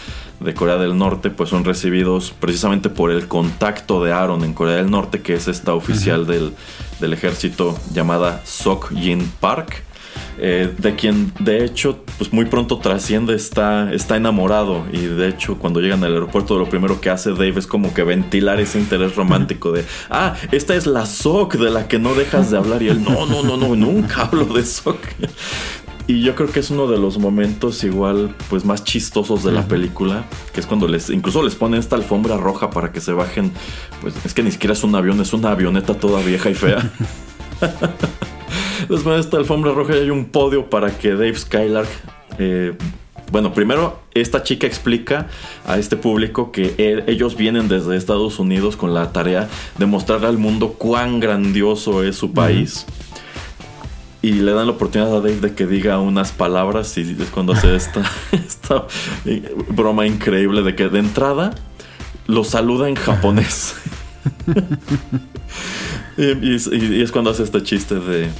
Speaker 1: de Corea del Norte, pues son recibidos precisamente por el contacto de Aaron en Corea del Norte, que es esta oficial del, del, ejército llamada Sok Jin Park. Eh, de quien de hecho pues muy pronto trasciende está, está enamorado. Y de hecho cuando llegan al aeropuerto lo primero que hace Dave es como que ventilar ese interés romántico de ah esta es la Sok de la que no dejas de hablar y él no no no no nunca hablo de Sok y yo creo que es uno de los momentos igual pues más chistosos de la película, que es cuando les incluso les ponen esta alfombra roja para que se bajen, pues es que ni siquiera es un avión, es una avioneta toda vieja y fea. les ponen esta alfombra roja y hay un podio para que Dave Skylark eh, bueno, primero esta chica explica a este público que ellos vienen desde Estados Unidos con la tarea de mostrar al mundo cuán grandioso es su país y le dan la oportunidad a Dave de que diga unas palabras y es cuando hace esta, <laughs> esta broma increíble de que de entrada lo saluda en japonés. <laughs> y, es cuando hace este chiste de,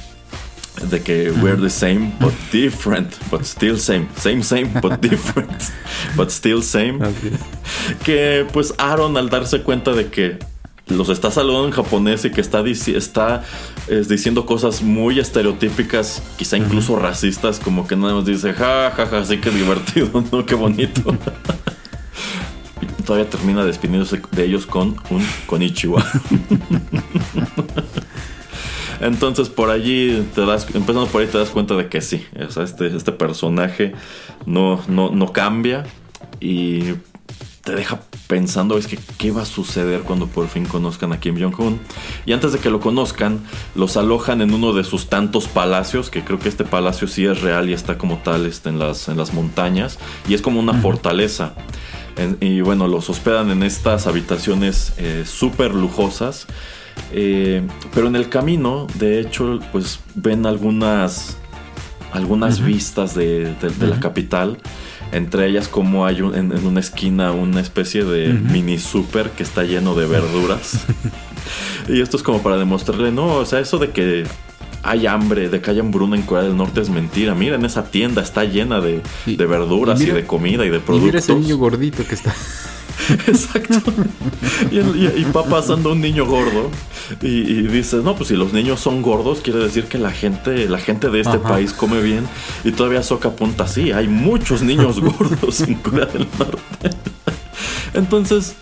Speaker 1: de que we're the same but different, but still same, same, same, but <laughs> different, but still same. Que pues Aaron al darse cuenta de que los está saludando en japonés y que está, está diciendo cosas muy estereotípicas, quizá incluso racistas, como que nada más dice, ja, ja, ja, sí que divertido, <laughs> ¿no? Qué bonito. <laughs> y todavía termina despidiéndose de ellos con un konichiwa. <laughs> Entonces por allí te das, empezando por ahí te das cuenta de que sí, este, este personaje no, no, no cambia y te deja pensando es que qué va a suceder cuando por fin conozcan a Kim Jong-un. Y antes de que lo conozcan, los alojan en uno de sus tantos palacios, que creo que este palacio sí es real y está como tal este, en, las, en las montañas, y es como una fortaleza. y bueno, los hospedan en estas habitaciones eh, súper lujosas. Eh, pero en el camino, de hecho, pues ven algunas, algunas vistas de, la capital. Entre ellas como hay en, una esquina una especie de mini super que está lleno de verduras. <laughs> y esto es como para demostrarle, no, o sea, eso de que hay hambre, de que hay hambruna en Corea del Norte es mentira. Miren, esa tienda está llena de, verduras y, de comida y de productos. Y mira
Speaker 2: ese niño gordito que está. <laughs>
Speaker 1: Exacto. Y, y, va pasando un niño gordo y, y, dices, no, pues si los niños son gordos, quiere decir que la gente, la gente de este país come bien. Y todavía Soca apunta así, hay muchos niños <laughs> gordos en Corea del Norte. Entonces,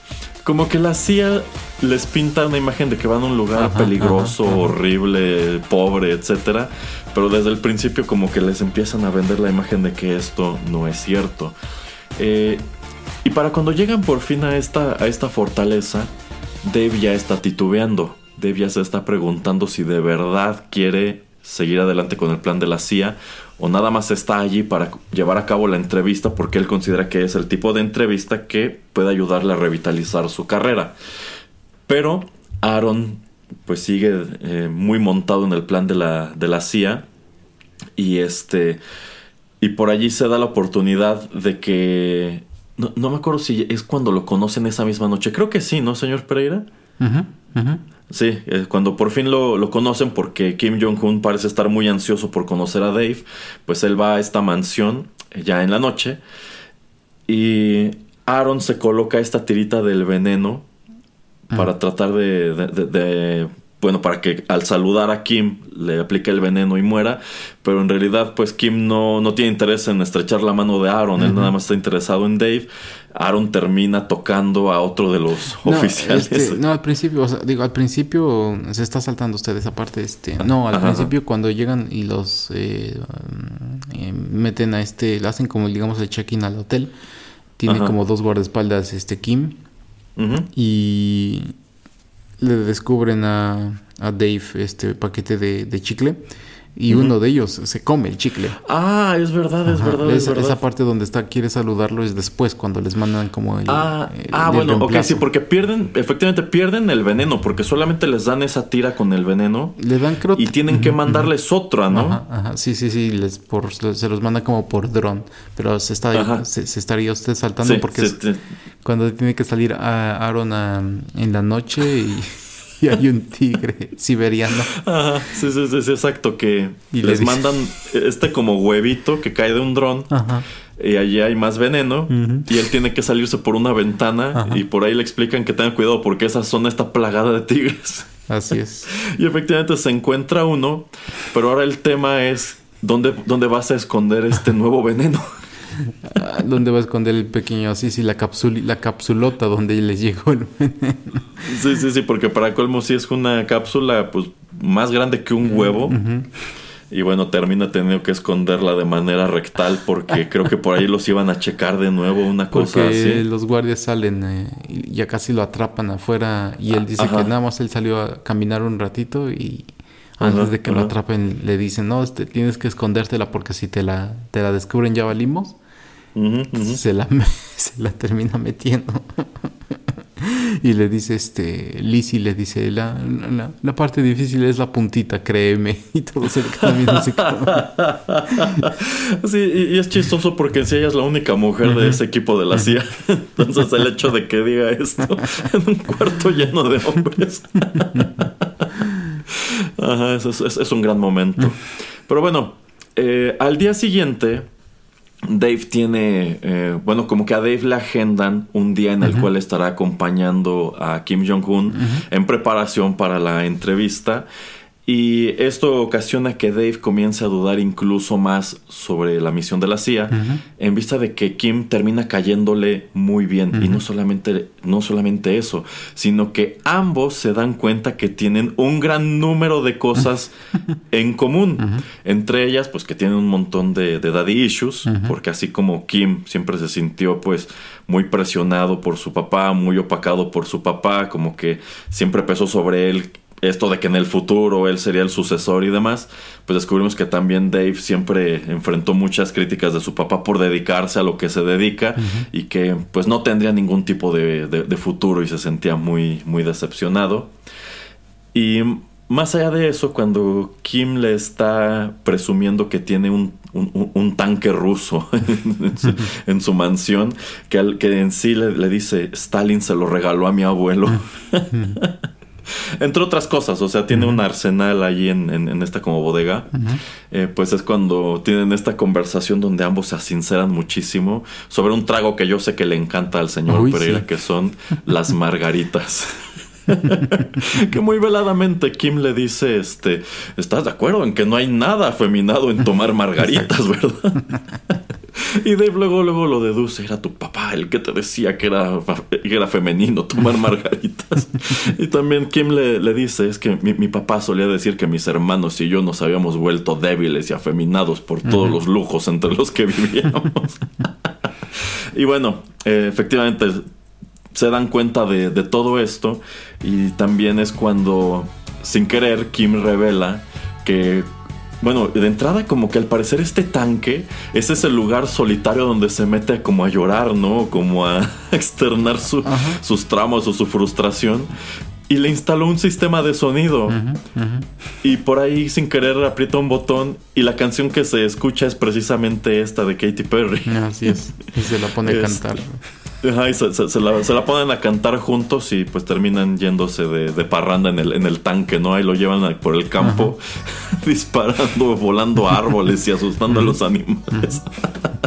Speaker 1: como que la CIA les pinta una imagen de que van a un lugar peligroso, horrible, pobre, etcétera. Pero desde el principio como que les empiezan a vender la imagen de que esto no es cierto. Eh, y para cuando llegan por fin a esta, a esta fortaleza, Dave ya está titubeando. Dave ya se está preguntando si de verdad quiere seguir adelante con el plan de la CIA o nada más está allí para llevar a cabo la entrevista porque él considera que es el tipo de entrevista que puede ayudarle a revitalizar su carrera. Pero Aaron pues sigue eh, muy montado en el plan de la, de la CIA y este y por allí se da la oportunidad de que no, me acuerdo si es cuando lo conocen esa misma noche. Creo que sí, ¿no, señor Pereira? Sí, eh, cuando por fin lo, conocen porque Kim Jong-un parece estar muy ansioso por conocer a Dave, pues él va a esta mansión eh, ya en la noche y Aaron se coloca esta tirita del veneno para tratar de, bueno, para que al saludar a Kim le aplique el veneno y muera, pero en realidad pues Kim no, no tiene interés en estrechar la mano de Aaron, él nada más está interesado en Dave. Aaron termina tocando a otro de los oficiales.
Speaker 2: Este, no, al principio, digo, al principio se está saltando usted esa parte, este, no, al principio cuando llegan y los eh, eh, meten a este, le hacen como digamos el check-in al hotel, tiene como dos guardaespaldas, este Kim, y le descubren a, a Dave este paquete de, de chicle y uno de ellos se come el chicle.
Speaker 1: Ah, es verdad, es verdad, es verdad.
Speaker 2: Esa parte donde está quiere saludarlo es después cuando les mandan como el.
Speaker 1: Ah, ah bueno, ok, sí, porque pierden, efectivamente pierden el veneno porque solamente les dan esa tira con el veneno.
Speaker 2: Le dan creo
Speaker 1: y tienen que mandarles otra, ¿no?
Speaker 2: Ajá, ajá, sí, sí, sí, les por, se los manda como por dron, pero se está se, estaría usted saltando porque cuando tiene que salir a Aaron en la noche y y hay un tigre siberiano.
Speaker 1: Ajá, sí, sí, sí, exacto, que les mandan este como huevito que cae de un dron. Y allí hay más veneno y él tiene que salirse por una ventana y por ahí le explican que tenga cuidado porque esa zona está plagada de tigres.
Speaker 2: Así es. <laughs>
Speaker 1: y efectivamente se encuentra uno, pero ahora el tema es dónde, dónde vas a esconder este nuevo veneno.
Speaker 2: Ah, ¿Dónde va a esconder el pequeño así? Sí, la, la capsulota donde les llegó el veneno.
Speaker 1: Sí, sí, sí, porque para colmo sí es una cápsula pues más grande que un huevo. Y bueno, termina teniendo que esconderla de manera rectal porque <laughs> creo que por ahí los iban a checar de nuevo, una cosa así.
Speaker 2: Los guardias salen eh, y ya casi lo atrapan afuera y él dice que nada más él salió a caminar un ratito y antes de que lo atrapen le dicen, no, este, tienes que escondértela porque si te la, te la descubren ya valimos. Se, la, <laughs> se la termina metiendo. <laughs> y le dice, este, Lizzie le dice, la, la, parte difícil es la puntita, créeme. <laughs> Y todo se camina así
Speaker 1: Sí, y, es chistoso porque si ella es la única mujer de ese equipo de la CIA. Entonces el hecho de que diga esto en un cuarto lleno de hombres. Ajá, es, es, un gran momento. Pero bueno, eh, al día siguiente Dave tiene, eh, bueno, como que a Dave le agendan un día en el cual estará acompañando a Kim Jong-un en preparación para la entrevista. Y esto ocasiona que Dave comience a dudar incluso más sobre la misión de la CIA, en vista de que Kim termina cayéndole muy bien. Y no solamente, no solamente eso, sino que ambos se dan cuenta que tienen un gran número de cosas <laughs> en común. Entre ellas, pues que tienen un montón de, de daddy issues, porque así como Kim siempre se sintió pues muy presionado por su papá, muy opacado por su papá, como que siempre pesó sobre él esto de que en el futuro él sería el sucesor y demás, pues descubrimos que también Dave siempre enfrentó muchas críticas de su papá por dedicarse a lo que se dedica y que pues no tendría ningún tipo de, futuro y se sentía muy, muy decepcionado. Y más allá de eso, cuando Kim le está presumiendo que tiene un, tanque ruso <laughs> en, su, mansión, que, que en sí le, le, dice, Stalin se lo regaló a mi abuelo. Entre otras cosas, o sea, tiene un arsenal ahí en, esta como bodega. Eh, pues es cuando tienen esta conversación donde ambos se sinceran muchísimo sobre un trago que yo sé que le encanta al señor Pereira, que son las <laughs> margaritas. <laughs> que muy veladamente Kim le dice, este, ¿estás de acuerdo en que no hay nada afeminado en tomar <laughs> margaritas, verdad? Y Dave luego, luego lo deduce, era tu papá el que te decía que era, era femenino tomar margaritas. y también Kim le, le dice, es que mi, papá solía decir que mis hermanos y yo nos habíamos vuelto débiles y afeminados por todos los lujos entre los que vivíamos. <laughs> y bueno, eh, efectivamente se dan cuenta de, de todo esto y también es cuando, sin querer, Kim revela que bueno, de entrada como que al parecer este tanque ese es el lugar solitario donde se mete como a llorar, ¿no? Como a <laughs> externar sus tramos o su frustración. Y le instaló un sistema de sonido. Y por ahí sin querer aprieta un botón y la canción que se escucha es precisamente esta de Katy Perry.
Speaker 2: Así es. Y se la pone a <laughs> cantar
Speaker 1: se, la, ponen a cantar juntos y pues terminan yéndose de, parranda en el, en el tanque, ¿no? Ahí lo llevan por el campo <laughs> disparando, volando árboles y asustando a los animales.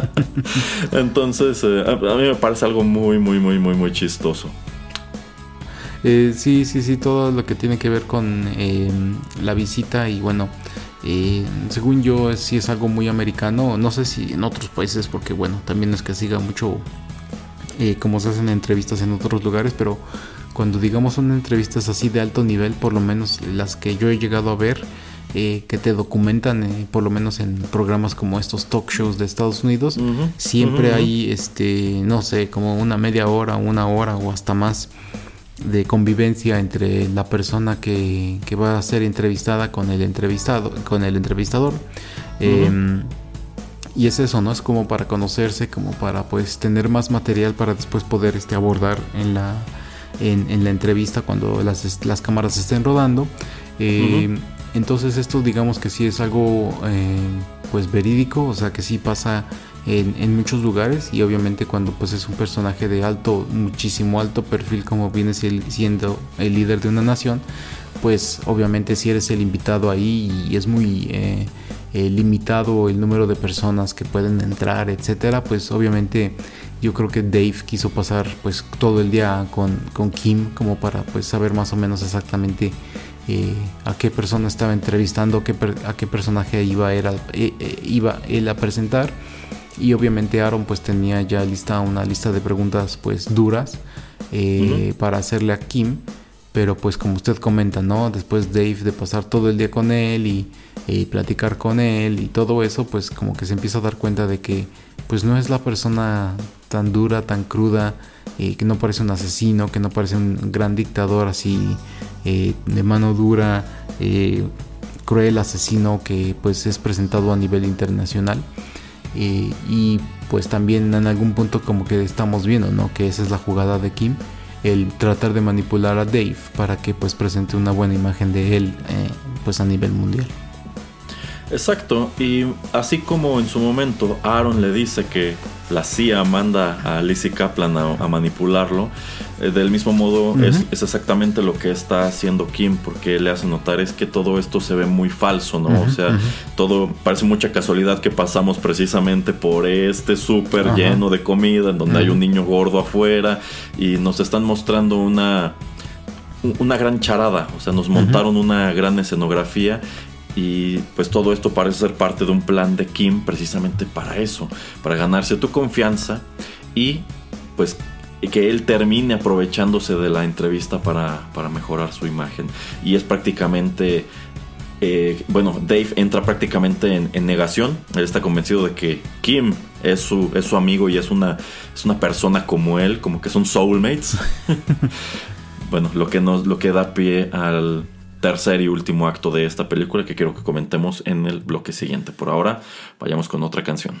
Speaker 1: <laughs> Entonces, eh, a, mí me parece algo muy, muy, muy, muy, muy chistoso.
Speaker 2: Eh, sí, sí, sí, todo lo que tiene que ver con eh, la visita y bueno, eh, según yo sí es algo muy americano, no sé si en otros países porque bueno, también es que siga mucho como se hacen entrevistas en otros lugares, pero cuando digamos son entrevistas así de alto nivel, por lo menos las que yo he llegado a ver, que te documentan, por lo menos en programas como estos talk shows de Estados Unidos, siempre hay, este, no sé, como una media hora, una hora o hasta más de convivencia entre la persona que, va a ser entrevistada con el entrevistado con el entrevistador. Em, y es eso no es como para conocerse como para pues tener más material para después poder este abordar en la en, la entrevista cuando las, las, cámaras estén rodando. Em, entonces esto digamos que sí es algo eh, pues verídico o sea que sí pasa en, muchos lugares y obviamente cuando pues es un personaje de alto, muchísimo alto perfil como viene siendo el líder de una nación, pues obviamente si eres el invitado ahí y es muy eh, eh, limitado el número de personas que pueden entrar, etcétera, pues obviamente yo creo que Dave quiso pasar pues todo el día con, con Kim como para pues saber más o menos exactamente eh, a qué persona estaba entrevistando, qué a qué personaje iba, era, iba él a presentar. Y obviamente Aaron pues tenía ya lista una lista de preguntas pues duras eh, para hacerle a Kim pero pues como usted comenta no después Dave de pasar todo el día con él y, platicar con él y todo eso pues como que se empieza a dar cuenta de que pues no es la persona tan dura tan cruda eh, que no parece un asesino que no parece un gran dictador así eh, de mano dura cruel asesino que pues es presentado a nivel internacional. Eh, y pues también en algún punto como que estamos viendo, ¿no? Que esa es la jugada de Kim, el tratar de manipular a Dave para que pues presente una buena imagen de él eh, pues a nivel mundial.
Speaker 1: Exacto, y así como en su momento Aaron le dice que la CIA manda a Lizzie Kaplan a, manipularlo, eh, del mismo modo es, exactamente lo que está haciendo Kim, porque le hace notar es que todo esto se ve muy falso, ¿no? o sea, todo parece mucha casualidad que pasamos precisamente por este súper lleno de comida, en donde hay un niño gordo afuera, y nos están mostrando una una gran charada, o sea, nos montaron una gran escenografía y pues todo esto parece ser parte de un plan de Kim precisamente para eso, para ganarse tu confianza y pues que él termine aprovechándose de la entrevista para, mejorar su imagen. Y es prácticamente, eh, bueno, Dave entra prácticamente en, negación. Él está convencido de que Kim es su, es su amigo y es una, es una persona como él, como que son soulmates. <laughs> bueno, lo que, nos, lo que da pie al, tercer y último acto de esta película que quiero que comentemos en el bloque siguiente. Por ahora, vayamos con otra canción.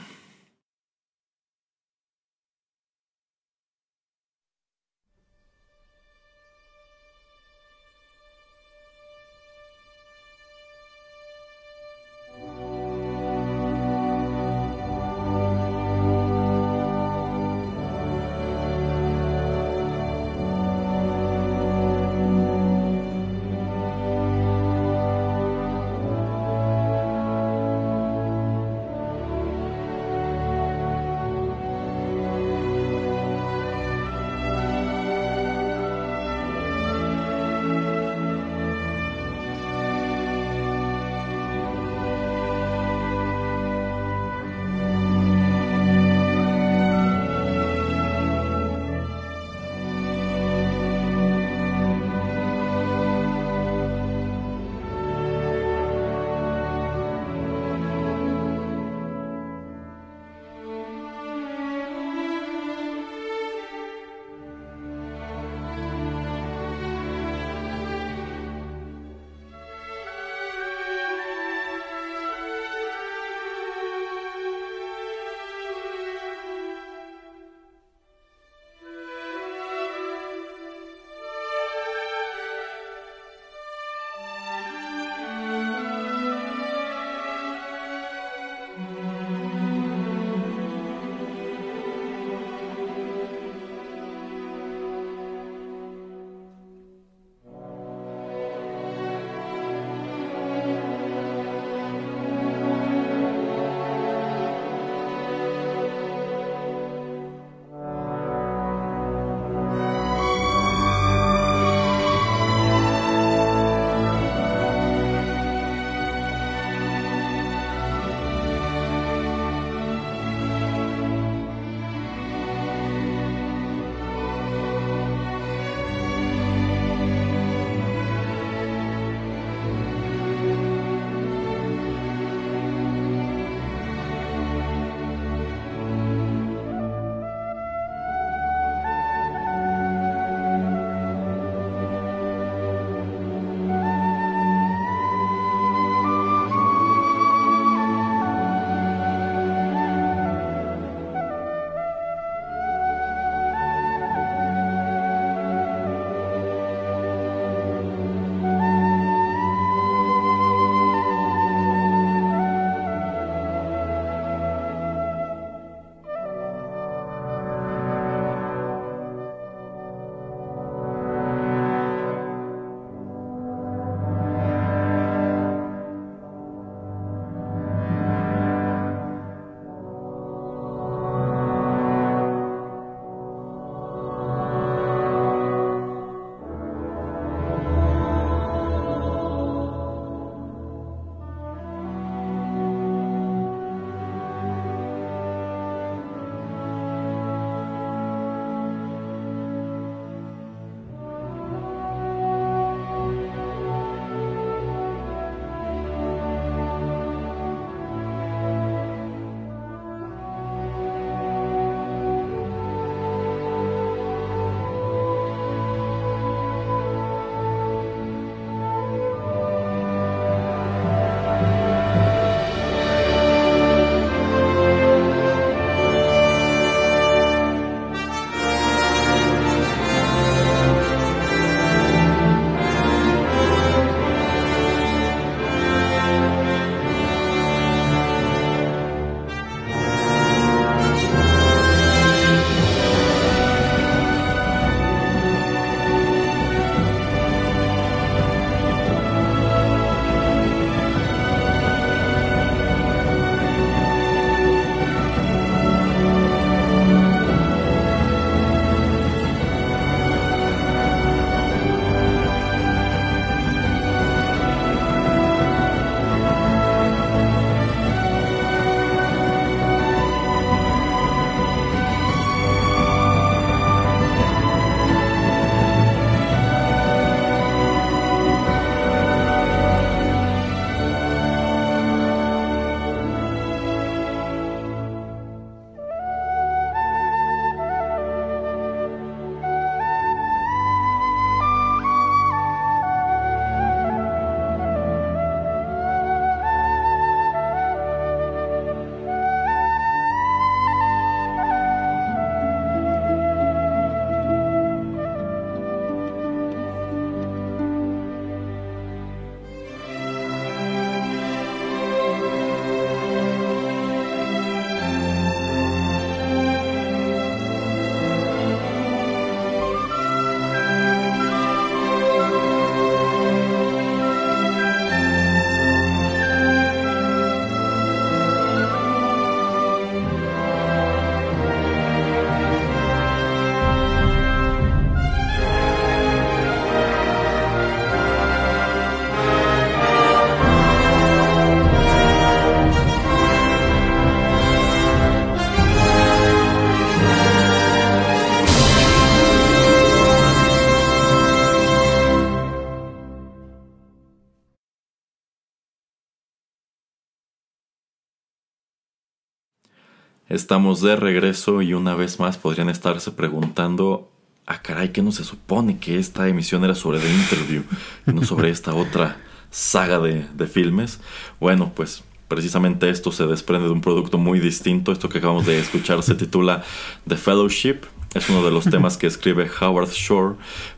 Speaker 1: Estamos de regreso y una vez más podrían estarse preguntando, ah caray, ¿qué no se supone que esta emisión era sobre The Interview y no sobre esta otra saga de, de filmes? Bueno, pues precisamente esto se desprende de un producto muy distinto. Esto que acabamos de escuchar se titula The Fellowship. Es uno de los <laughs> temas que escribe Howard Shore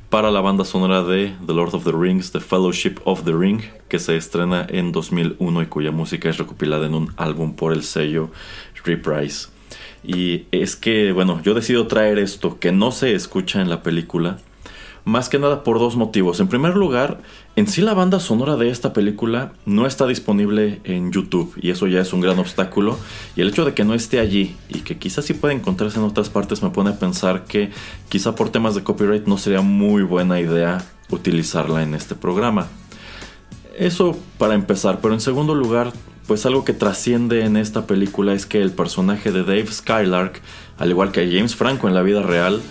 Speaker 1: para la banda sonora de The Lord of the Rings, The Fellowship of the Ring, que se estrena en 2001 y cuya música es recopilada en un álbum por el sello Reprise. Y es que, bueno, yo decido traer esto que no se escucha en la película, más que nada por dos motivos. En primer lugar, en sí la banda sonora de esta película no está disponible en YouTube y eso ya es un gran obstáculo. Y el hecho de que no esté allí y que quizás sí pueda encontrarse en otras partes me pone a pensar que quizá por temas de copyright no sería muy buena idea utilizarla en este programa. Eso para empezar, pero en segundo lugar, pues algo que trasciende en esta película es que el personaje de Dave Skylark, al igual que James Franco en la vida real,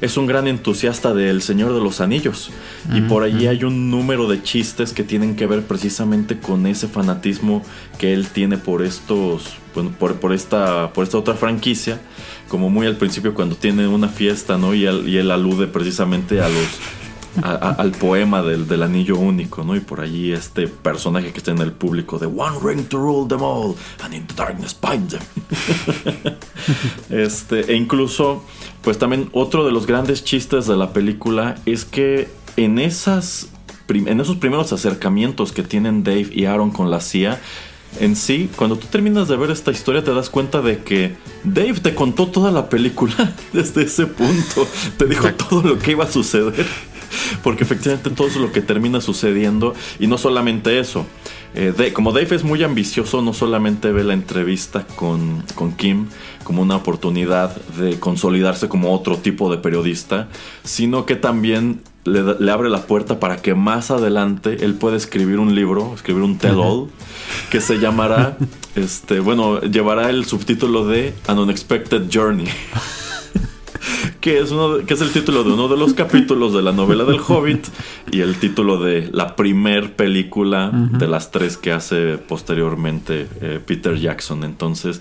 Speaker 1: es un gran entusiasta del Señor de los Anillos. Y por allí hay un número de chistes que tienen que ver precisamente con ese fanatismo que él tiene por estos. Bueno, por, esta, por esta otra franquicia. Como muy al principio cuando tiene una fiesta, ¿no? Y y él alude precisamente a los al poema del, del, anillo único, ¿no? Y por allí este personaje que está en el público de One ring to rule them all, and in the darkness bind them. <laughs> este, e incluso, pues también otro de los grandes chistes de la película es que en esas en esos primeros acercamientos que tienen Dave y Aaron con la CIA, en sí, cuando tú terminas de ver esta historia te das cuenta de que Dave te contó toda la película <laughs> desde ese punto. Te dijo todo lo que iba a suceder. Porque efectivamente todo es lo que termina sucediendo. Y no solamente eso. Eh, como Dave es muy ambicioso, no solamente ve la entrevista con, con Kim como una oportunidad de consolidarse como otro tipo de periodista, sino que también le, abre la puerta para que más adelante él pueda escribir un libro, escribir un tell-all, que se llamará, <laughs> este, bueno, llevará el subtítulo de An Unexpected Journey. <laughs> que es, uno que es el título de uno de los capítulos de la novela del Hobbit y el título de la primer película de las tres que hace posteriormente eh, Peter Jackson. Entonces,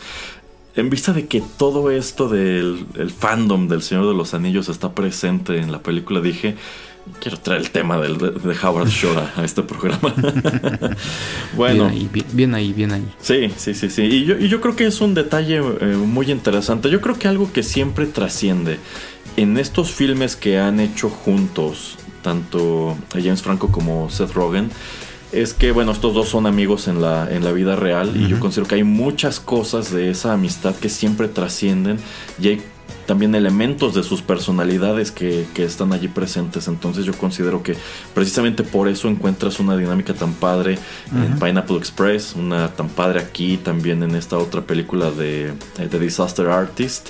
Speaker 1: en vista de que todo esto del fandom del Señor de los Anillos está presente en la película, dije, quiero traer el tema del, de Howard Shore a, este programa. <laughs>
Speaker 2: bueno. Bien ahí, bien, ahí, bien ahí.
Speaker 1: Sí, sí, sí, sí. Y yo, y yo creo que es un detalle eh, muy interesante. Yo creo que algo que siempre trasciende en estos filmes que han hecho juntos, tanto James Franco como Seth Rogen, es que, bueno, estos dos son amigos en la, en la vida real y yo considero que hay muchas cosas de esa amistad que siempre trascienden y hay también elementos de sus personalidades que, están allí presentes. Entonces yo considero que precisamente por eso encuentras una dinámica tan padre en Pineapple Express, una tan padre aquí también en esta otra película de, eh, de Disaster Artist.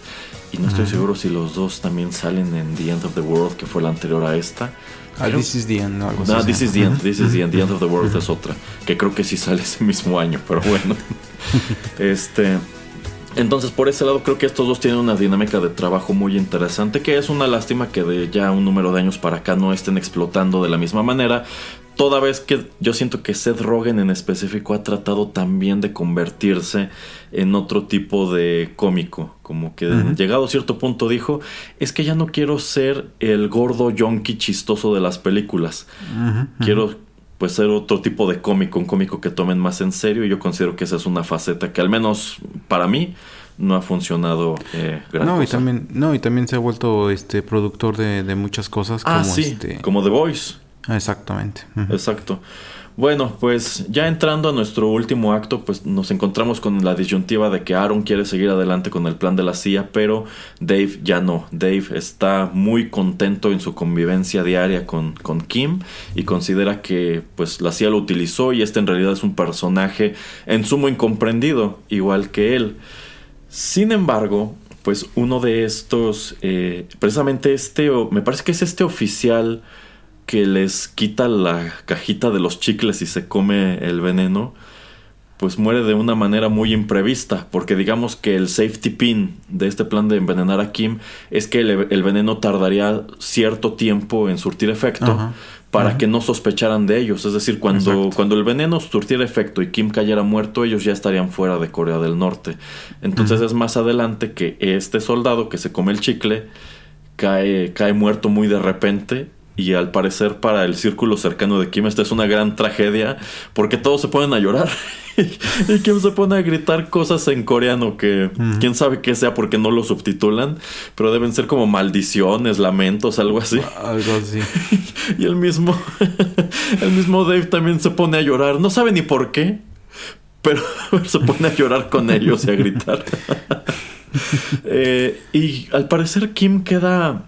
Speaker 1: Y no estoy seguro si los dos también salen en The End of the World, que fue la anterior a esta.
Speaker 2: Ah, This is the End, no,
Speaker 1: algo no, This is the End, This is the End, The End of the World es otra. Que creo que sí sale ese mismo año, pero bueno. <laughs> este. Entonces, por ese lado, creo que estos dos tienen una dinámica de trabajo muy interesante, que es una lástima que de ya un número de años para acá no estén explotando de la misma manera, toda vez que yo siento que Seth Rogen en específico ha tratado también de convertirse en otro tipo de cómico. Como que llegado a cierto punto dijo, es que ya no quiero ser el gordo yonki chistoso de las películas. Quiero pues ser otro tipo de cómico, un cómico que tomen más en serio y yo considero que esa es una faceta que al menos para mí no ha funcionado eh,
Speaker 2: no y también no y también se ha vuelto este productor de, muchas cosas
Speaker 1: ah, como este como The Voice
Speaker 2: Exactamente.
Speaker 1: Exacto. Bueno, pues ya entrando a nuestro último acto, pues nos encontramos con la disyuntiva de que Aaron quiere seguir adelante con el plan de la CIA, pero Dave ya no. Dave está muy contento en su convivencia diaria con, con Kim y considera que pues la CIA lo utilizó y este en realidad es un personaje en sumo incomprendido, igual que él. Sin embargo, pues uno de estos, eh, precisamente este, me parece que es este oficial que les quita la cajita de los chicles y se come el veneno, pues muere de una manera muy imprevista, porque digamos que el safety pin de este plan de envenenar a Kim es que el, veneno tardaría cierto tiempo en surtir efecto para que no sospecharan de ellos. Es decir, cuando, cuando el veneno surtiera efecto y Kim cayera muerto, ellos ya estarían fuera de Corea del Norte. Entonces es más adelante que este soldado que se come el chicle cae, cae muerto muy de repente y al parecer para el círculo cercano de Kim esta es una gran tragedia porque todos se ponen a llorar <laughs> y Kim se pone a gritar cosas en coreano que quién sabe qué sea porque no lo subtitulan, pero deben ser como maldiciones, lamentos, algo así.
Speaker 2: Algo así. <laughs>
Speaker 1: y el mismo <laughs> el mismo Dave también se pone a llorar, no sabe ni por qué, pero se pone a llorar con ellos y a gritar. Eh, y al parecer Kim queda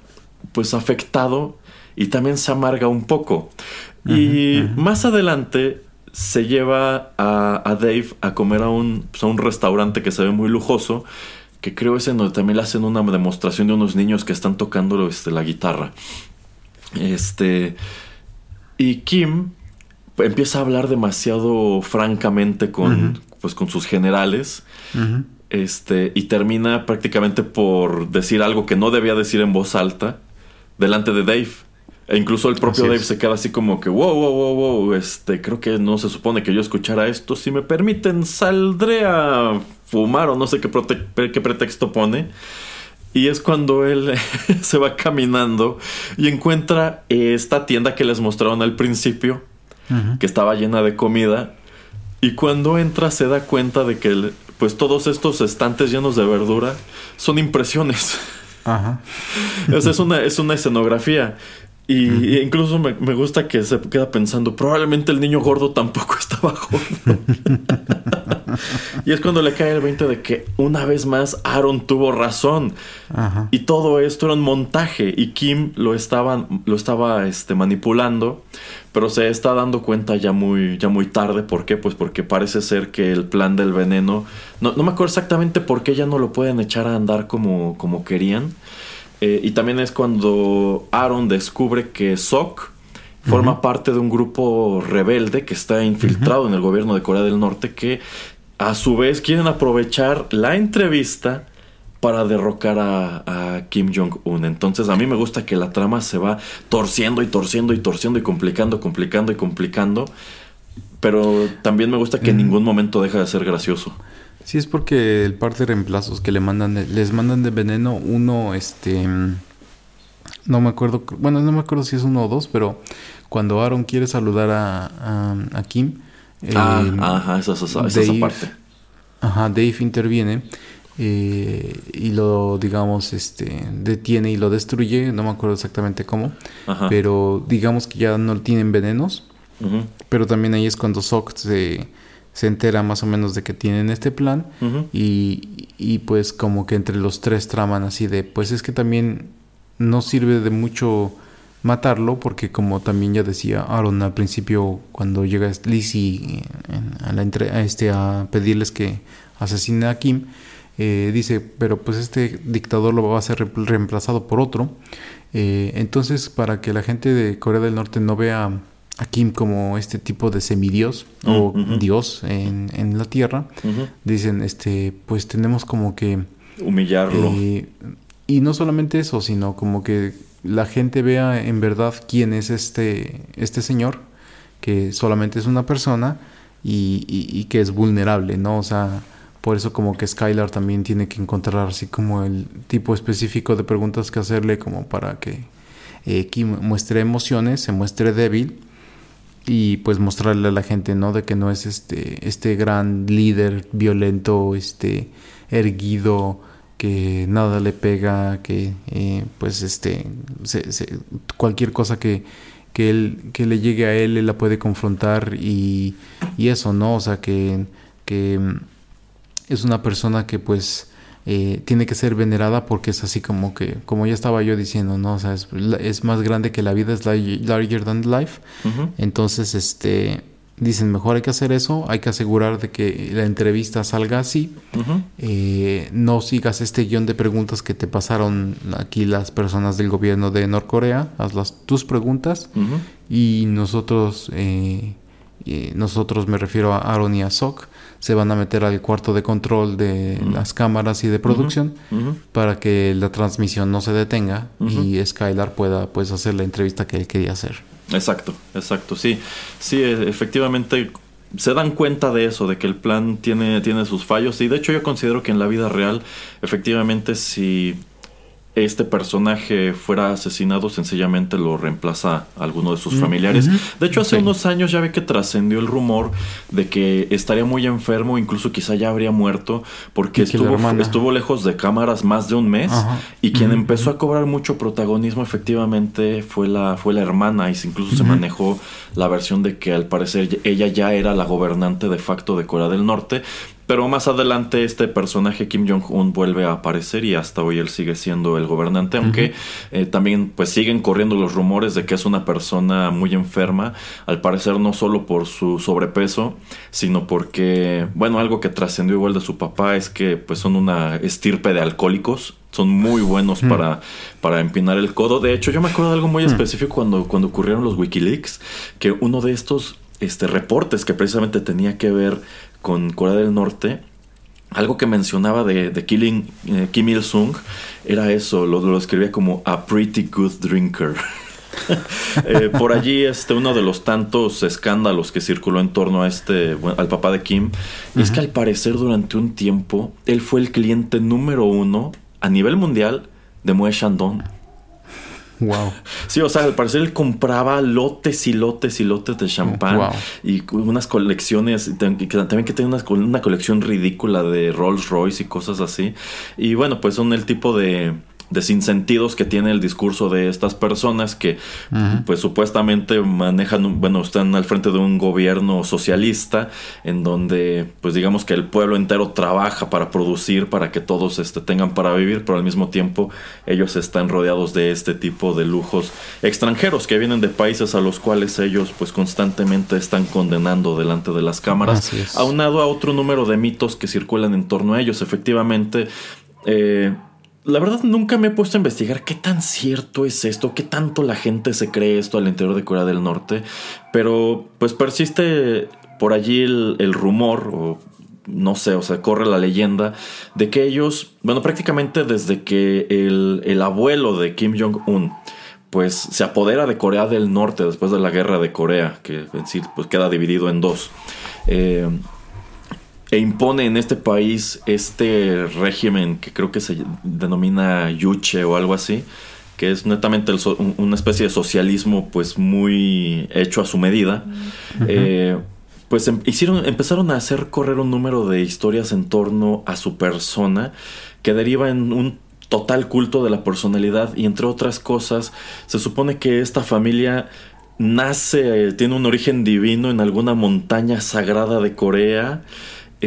Speaker 1: pues afectado y también se amarga un poco. y más adelante se lleva a, Dave a comer a un, pues, a un restaurante que se ve muy lujoso, que creo es en donde también le hacen una demostración de unos niños que están tocando este, la guitarra. Este. Y Kim empieza a hablar demasiado francamente con, pues, con sus generales. Este, y termina prácticamente por decir algo que no debía decir en voz alta delante de Dave. E incluso el propio Dave se queda así como que, wow, wow, wow, wow, este, creo que no se supone que yo escuchara esto. Si me permiten, saldré a fumar o no sé qué, qué pretexto pone. Y es cuando él <laughs> se va caminando y encuentra esta tienda que les mostraron al principio, que estaba llena de comida. Y cuando entra se da cuenta de que pues todos estos estantes llenos de verdura son impresiones. Ajá. <laughs> es una, es una escenografía. Y incluso me, gusta que se queda pensando, probablemente el niño gordo tampoco <laughs> estaba gordo. y es cuando le cae el 20 de que una vez más Aaron tuvo razón. Y todo esto era un montaje y Kim lo estaba, lo estaba este, manipulando, pero se está dando cuenta ya muy, ya muy tarde. ¿Por qué? Pues porque parece ser que el plan del veneno, no, no me acuerdo exactamente por qué ya no lo pueden echar a andar como, como querían. Eh, y también es cuando Aaron descubre que Sok forma parte de un grupo rebelde que está infiltrado en el gobierno de Corea del Norte que a su vez quieren aprovechar la entrevista para derrocar a, Kim Jong-un. Entonces a mí me gusta que la trama se va torciendo y torciendo y torciendo y complicando, complicando y complicando. Pero también me gusta que en ningún momento deja de ser gracioso.
Speaker 2: Sí, es porque el par de reemplazos que le mandan, les mandan de veneno, uno, este, no me acuerdo, bueno, no me acuerdo si es uno o dos, pero cuando Aaron quiere saludar a, a, Kim,
Speaker 1: ah, eh, ajá, esa, esa, parte.
Speaker 2: Ajá, Dave interviene eh, y lo, digamos, este, detiene y lo destruye, no me acuerdo exactamente cómo, pero digamos que ya no tienen venenos, pero también ahí es cuando Sok se se entera más o menos de que tienen este plan y, y, pues como que entre los tres traman así de pues es que también no sirve de mucho matarlo porque como también ya decía Aaron al principio cuando llega Lizzie a, la a, este, a pedirles que asesine a Kim eh, dice pero pues este dictador lo va a ser reemplazado por otro eh, entonces para que la gente de Corea del Norte no vea a Kim como este tipo de semidios o dios en, en, la tierra, dicen, este, pues tenemos como que...
Speaker 1: Humillarlo.
Speaker 2: Eh, y no solamente eso, sino como que la gente vea en verdad quién es este, este señor, que solamente es una persona y, y, que es vulnerable, ¿no? O sea, por eso como que Skylar también tiene que encontrar así como el tipo específico de preguntas que hacerle como para que eh, Kim muestre emociones, se muestre débil y pues mostrarle a la gente no de que no es este este gran líder violento este erguido que nada le pega que eh, pues este cualquier cosa que que él que le llegue a él él la puede confrontar y, y eso no o sea que que es una persona que pues eh, tiene que ser venerada porque es así como que, como ya estaba yo diciendo, ¿no? O sea, es, más grande que la vida, es larger than life. Entonces, este, dicen, mejor hay que hacer eso, hay que asegurar de que la entrevista salga así. Eh, no sigas este guion de preguntas que te pasaron aquí las personas del gobierno de Norcorea, haz las, tus preguntas y nosotros... Eh, y nosotros me refiero a Aaron y a Sok, se van a meter al cuarto de control de las cámaras y de producción para que la transmisión no se detenga y Skylar pueda pues hacer la entrevista que él quería hacer.
Speaker 1: Exacto, exacto, sí, sí, e, efectivamente se dan cuenta de eso, de que el plan tiene, tiene sus fallos. Y de hecho yo considero que en la vida real efectivamente si este personaje fuera asesinado, sencillamente lo reemplaza alguno de sus mm, familiares. De hecho, hace unos años ya ve que trascendió el rumor de que estaría muy enfermo, incluso quizá ya habría muerto, porque estuvo, estuvo lejos de cámaras más de un mes. Y quien empezó a cobrar mucho protagonismo, efectivamente, fue la, fue la hermana. Y incluso se manejó la versión de que al parecer ella ya era la gobernante de facto de Corea del Norte. Pero más adelante este personaje Kim Jong-un vuelve a aparecer y hasta hoy él sigue siendo el gobernante, aunque eh, también pues siguen corriendo los rumores de que es una persona muy enferma, al parecer no solo por su sobrepeso, sino porque, bueno, algo que trascendió igual de su papá es que pues son una estirpe de alcohólicos, son muy buenos para, para empinar el codo. De hecho, yo me acuerdo de algo muy específico cuando, cuando ocurrieron los Wikileaks, que uno de estos este, reportes que precisamente tenía que ver con Corea del Norte, algo que mencionaba de, de Killing, eh, Kim Il-sung era eso, lo, lo, escribía como a pretty good drinker. <laughs> Eh, por allí, este, uno de los tantos escándalos que circuló en torno a este, al papá de Kim, es que al parecer durante un tiempo él fue el cliente número uno a nivel mundial de Moe Shandong.
Speaker 2: Wow. <laughs>
Speaker 1: Sí, o sea, al parecer él compraba lotes y lotes y lotes de champán y unas colecciones, también que tiene una, una colección ridícula de Rolls Royce y cosas así. Y bueno, pues son el tipo de de sinsentidos que tiene el discurso de estas personas que pues supuestamente manejan, bueno, están al frente de un gobierno socialista en donde pues digamos que el pueblo entero trabaja para producir, para que todos este, tengan para vivir, pero al mismo tiempo ellos están rodeados de este tipo de lujos extranjeros que vienen de países a los cuales ellos pues constantemente están condenando delante de las cámaras, aunado a otro número de mitos que circulan en torno a ellos. Efectivamente, eh, la verdad nunca me he puesto a investigar qué tan cierto es esto, qué tanto la gente se cree esto al interior de Corea del Norte, pero pues persiste por allí el, rumor, o no sé, o sea, corre la leyenda de que ellos, bueno, prácticamente desde que el, el abuelo de Kim Jong-un, pues se apodera de Corea del Norte después de la guerra de Corea, que en pues queda dividido en dos. Eh, e impone en este país este régimen que creo que se denomina Yuche o algo así, que es netamente una especie de socialismo pues muy hecho a su medida. Eh, pues em, hicieron, empezaron a hacer correr un número de historias en torno a su persona que deriva en un total culto de la personalidad y entre otras cosas se supone que esta familia nace, tiene un origen divino en alguna montaña sagrada de Corea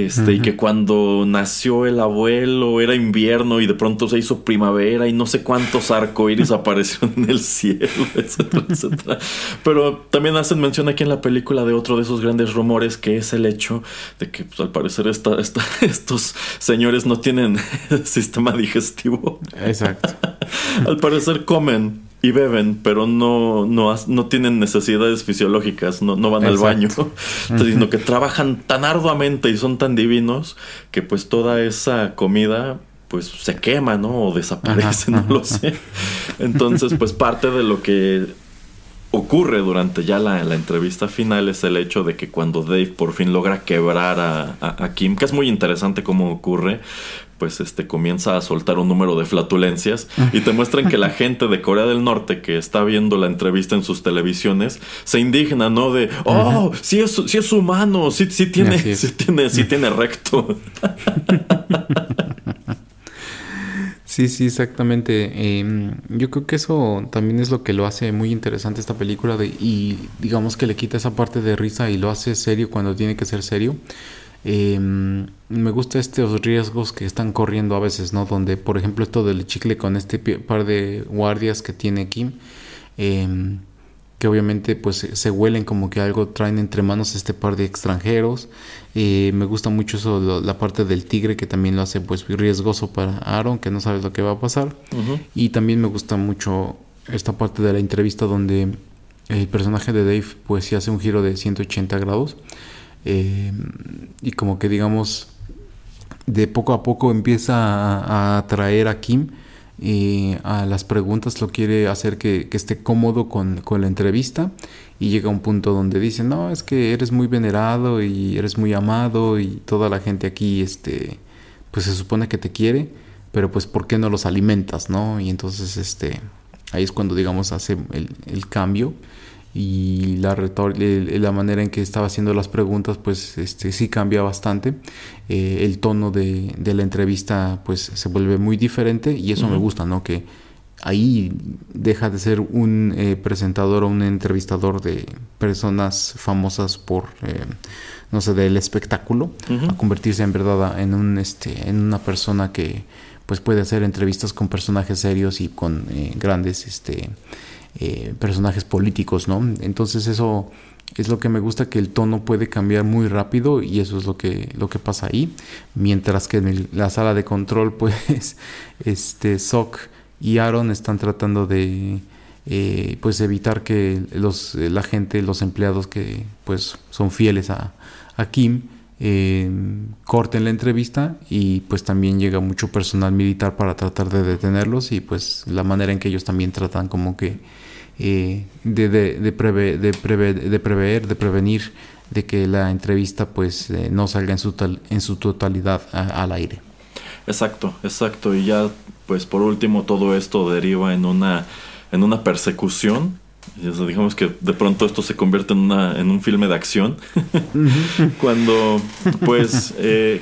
Speaker 1: este, y que cuando nació el abuelo era invierno y de pronto se hizo primavera y no sé cuántos arcoíris <laughs> aparecieron en el cielo, <laughs> etcétera, etcétera. Pero también hacen mención aquí en la película de otro de esos grandes rumores que es el hecho de que pues, al parecer esta, esta, <laughs> estos señores no tienen sistema digestivo.
Speaker 2: Exacto.
Speaker 1: al parecer comen y beben, pero no, no, no tienen necesidades fisiológicas, no, no van al baño, <laughs> sino que trabajan tan arduamente y son tan divinos que pues toda esa comida pues se quema, ¿no? O desaparece, <laughs> no lo sé. Entonces, pues parte de lo que ocurre durante ya la, la, entrevista final es el hecho de que cuando Dave por fin logra quebrar a, a, Kim, que es muy interesante cómo ocurre, pues este comienza a soltar un número de flatulencias y te muestran que la <laughs> gente de Corea del Norte que está viendo la entrevista en sus televisiones se indigna, ¿no? De, oh, sí es, sí es humano, sí, sí tiene, sí tiene, sí tiene recto. <laughs>
Speaker 2: Sí, sí, exactamente. Em, yo creo que eso también es lo que lo hace muy interesante esta película de, y digamos que le quita esa parte de risa y lo hace serio cuando tiene que ser serio. Em, me gusta estos riesgos que están corriendo a veces, ¿no? Donde, por ejemplo, esto del chicle con este par de guardias que tiene Kim, em, que obviamente pues se huelen como que algo traen entre manos este par de extranjeros. Eh, me gusta mucho eso, la parte del tigre que también lo hace pues riesgoso para Aaron, que no sabe lo que va a pasar. Y también me gusta mucho esta parte de la entrevista donde el personaje de Dave pues sí hace un giro de 180 grados eh, y como que digamos de poco a poco empieza a, atraer a Kim a las preguntas lo quiere hacer que, esté cómodo con, con, la entrevista y llega a un punto donde dice no es que eres muy venerado y eres muy amado y toda la gente aquí este pues se supone que te quiere pero pues por qué no los alimentas no y entonces este ahí es cuando digamos hace el cambio y la, la manera en que estaba haciendo las preguntas pues este sí cambia bastante. Eh, el tono de, de, la entrevista pues se vuelve muy diferente y eso me gusta no que ahí deja de ser un eh, presentador o un entrevistador de personas famosas por eh, no sé del espectáculo a convertirse en verdad en un este en una persona que pues puede hacer entrevistas con personajes serios y con grandes este eh, personajes políticos, ¿no? Entonces eso es lo que me gusta, que el tono puede cambiar muy rápido y eso es lo que, lo que pasa ahí. Mientras que en la sala de control, <laughs> pues, este, Sock y Aaron están tratando de... Eh, pues evitar que los, la gente, los empleados que pues son fieles a, a Kim, eh, corten la entrevista y pues también llega mucho personal militar para tratar de detenerlos y pues la manera en que ellos también tratan como que eh, de, de, de, prever, de, prever, de prevenir de que la entrevista pues eh, no salga en su, en su totalidad al aire.
Speaker 1: Exacto, exacto. Y ya pues por último todo esto deriva en una, en una persecución. Digamos que de pronto esto se convierte en, una, en un filme de acción. <laughs> Cuando pues... Eh,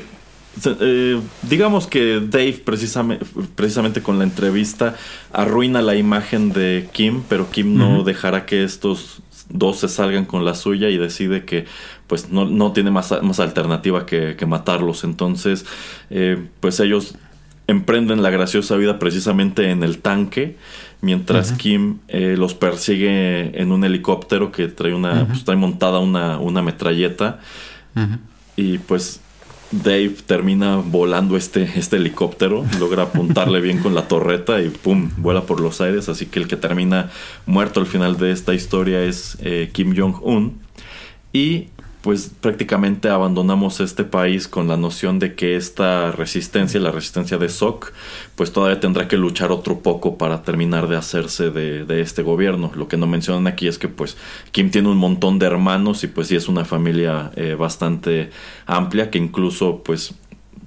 Speaker 1: eh, digamos que Dave precisamente, precisamente con la entrevista arruina la imagen de Kim, pero Kim no dejará que estos dos se salgan con la suya y decide que pues no, tiene más, más alternativa que, matarlos. Entonces, eh, pues ellos emprenden la graciosa vida precisamente en el tanque, mientras Kim eh, los persigue en un helicóptero que trae una, pues, trae montada una, una metralleta. Y pues Dave termina volando este, este helicóptero, logra apuntarle bien con la torreta y ¡pum! vuela por los aires. Así que el que termina muerto al final de esta historia es eh, Kim Jong-un. Y pues prácticamente abandonamos este país con la noción de que esta resistencia, la resistencia de Sok, pues todavía tendrá que luchar otro poco para terminar de hacerse de, este gobierno. Lo que no mencionan aquí es que pues Kim tiene un montón de hermanos y pues sí es una familia eh, bastante amplia que incluso pues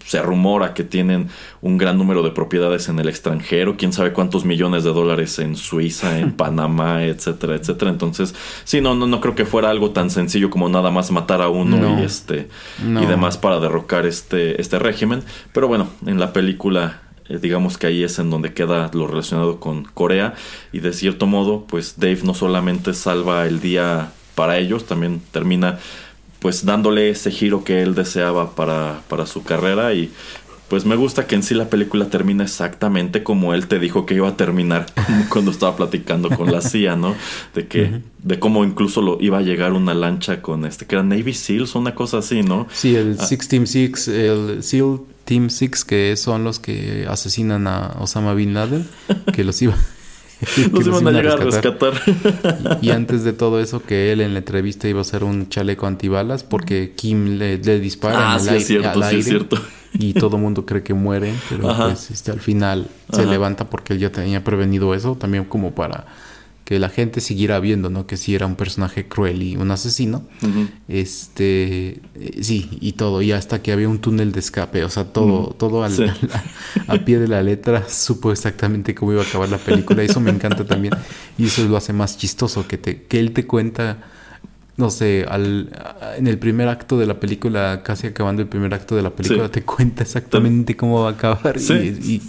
Speaker 1: se rumora que tienen un gran número de propiedades en el extranjero, quién sabe cuántos millones de dólares en Suiza, en <laughs> Panamá, etcétera, etcétera. Entonces, sí, no, no, no creo que fuera algo tan sencillo como nada más matar a uno y este y demás para derrocar este, este régimen. Pero bueno, en la película eh, digamos que ahí es en donde queda lo relacionado con Corea y de cierto modo pues Dave no solamente salva el día para ellos, también termina pues dándole ese giro que él deseaba para, para su carrera y pues me gusta que en sí la película termina exactamente como él te dijo que iba a terminar <laughs> cuando estaba platicando con la <laughs> CIA, ¿no? De que, de cómo incluso lo iba a llegar una lancha con este, que era Navy SEALs, una cosa así, ¿no?
Speaker 2: Sí, el ah. Six Team Six, el SEAL Team Six, que son los que asesinan a Osama Bin Laden, que los iba <laughs>
Speaker 1: Nos iban a llegar a rescatar.
Speaker 2: Y, antes de todo eso, que él en la entrevista iba a hacer un chaleco antibalas porque Kim le, dispara
Speaker 1: ah, en el aire, cierto, sí, cierto.
Speaker 2: Y todo el mundo cree que muere, pero pues este, al final se levanta porque él ya tenía prevenido eso, también como para que la gente siguiera viendo, ¿no? Que si era un personaje cruel y un asesino. Este, eh, sí, y todo, y hasta que había un túnel de escape, o sea, todo, todo al, a, pie de la letra <laughs> supo exactamente cómo iba a acabar la película. Eso me encanta también, y eso lo hace más chistoso, que, te, que él te cuenta no sé, al, en el primer acto de la película, casi acabando el primer acto de la película, te cuenta exactamente cómo va a acabar y,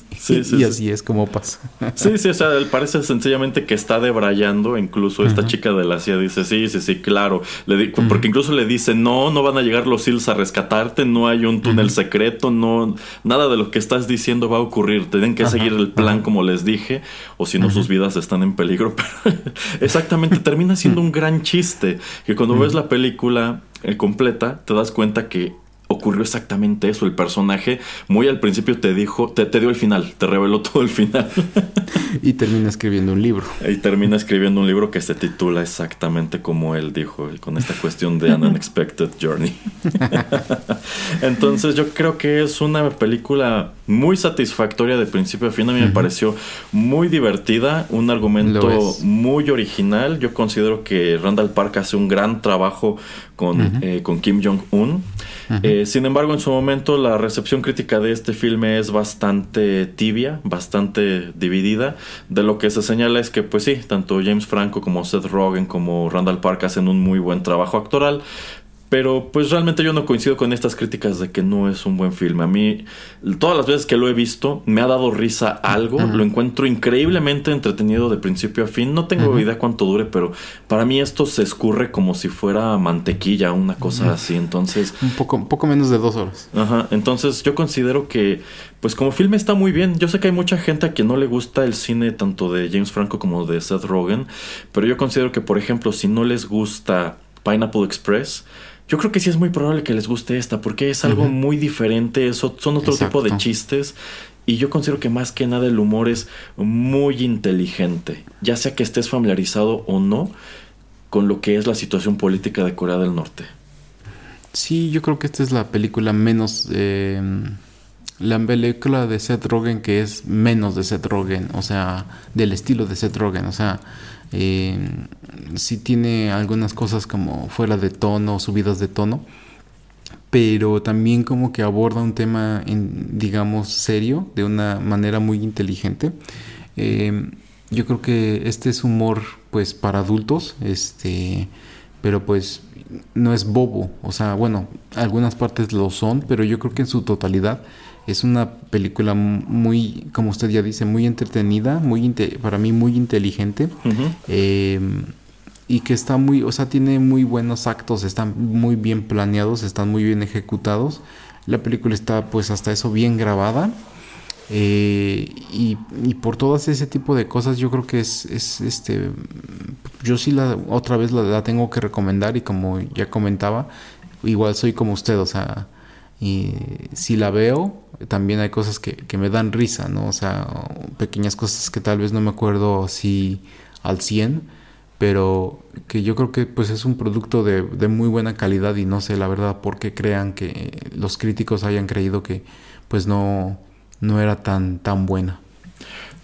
Speaker 2: así es como pasa.
Speaker 1: Sí, sí, o sea, parece sencillamente que está debrayando, incluso esta chica de la CIA dice, sí, sí, sí, claro, le porque incluso le dice, no, no van a llegar los SEALs a rescatarte, no hay un túnel secreto, no, nada de lo que estás diciendo va a ocurrir, tienen que seguir el plan como les dije, o si no sus vidas están en peligro, <laughs> exactamente, termina siendo un gran chiste, que cuando ves la película eh, completa, te das cuenta que ocurrió exactamente eso. El personaje muy al principio te dijo, te, te dio el final, te reveló <laughs> todo el final. <laughs>
Speaker 2: y termina escribiendo un libro.
Speaker 1: Y termina escribiendo un libro que se titula exactamente como él dijo, con esta cuestión de An Unexpected Journey. <laughs> Entonces yo creo que es una película muy satisfactoria de principio a fin. A mí me pareció muy divertida, un argumento muy original. Yo considero que Randall Park hace un gran trabajo con, eh, con Kim Jong-un. Eh, sin embargo, en su momento la recepción crítica de este filme es bastante tibia, bastante dividida. De lo que se señala es que, pues sí, tanto James Franco como Seth Rogen como Randall Park hacen un muy buen trabajo actoral, pero pues realmente yo no coincido con estas críticas de que no es un buen filme. A mí, todas las veces que lo he visto, me ha dado risa algo. Lo encuentro increíblemente entretenido de principio a fin. No tengo idea cuánto dure, pero para mí esto se escurre como si fuera mantequilla, una cosa así. Entonces...
Speaker 2: Un poco, un poco menos de dos horas.
Speaker 1: Ajá. Entonces yo considero que, pues como filme está muy bien. Yo sé que hay mucha gente a quien no le gusta el cine tanto de James Franco como de Seth Rogen. Pero yo considero que, por ejemplo, si no les gusta Pineapple Express yo creo que sí es muy probable que les guste esta, porque es algo muy diferente, son, otro tipo de chistes. Y yo considero que más que nada el humor es muy inteligente, ya sea que estés familiarizado o no con lo que es la situación política de Corea del Norte.
Speaker 2: Sí, yo creo que esta es la película menos... Eh, la película de Seth Rogen que es menos de Seth Rogen, o sea, del estilo de Seth Rogen, o sea, eh, sí tiene algunas cosas como fuera de tono, subidas de tono, pero también como que aborda un tema, en, digamos, serio, de una manera muy inteligente. Eh, yo creo que este es humor, pues, para adultos, este, pero pues no es bobo, o sea, bueno, algunas partes lo son, pero yo creo que en su totalidad es una película muy, como usted ya dice, muy entretenida, muy para mí muy inteligente. Em, y que está muy, o sea, tiene muy buenos actos, están muy bien planeados, están muy bien ejecutados. La película está pues hasta eso bien grabada. Eh, y, por todas ese tipo de cosas yo creo que es, es este yo sí la otra vez la, la, tengo que recomendar y como ya comentaba igual soy como usted o sea y si la veo, también hay cosas que, que, me dan risa, ¿no? O sea, pequeñas cosas que tal vez no me acuerdo así al 100, pero que yo creo que pues es un producto de, de muy buena calidad y no sé la verdad por qué crean que los críticos hayan creído que pues no, no era tan, tan buena.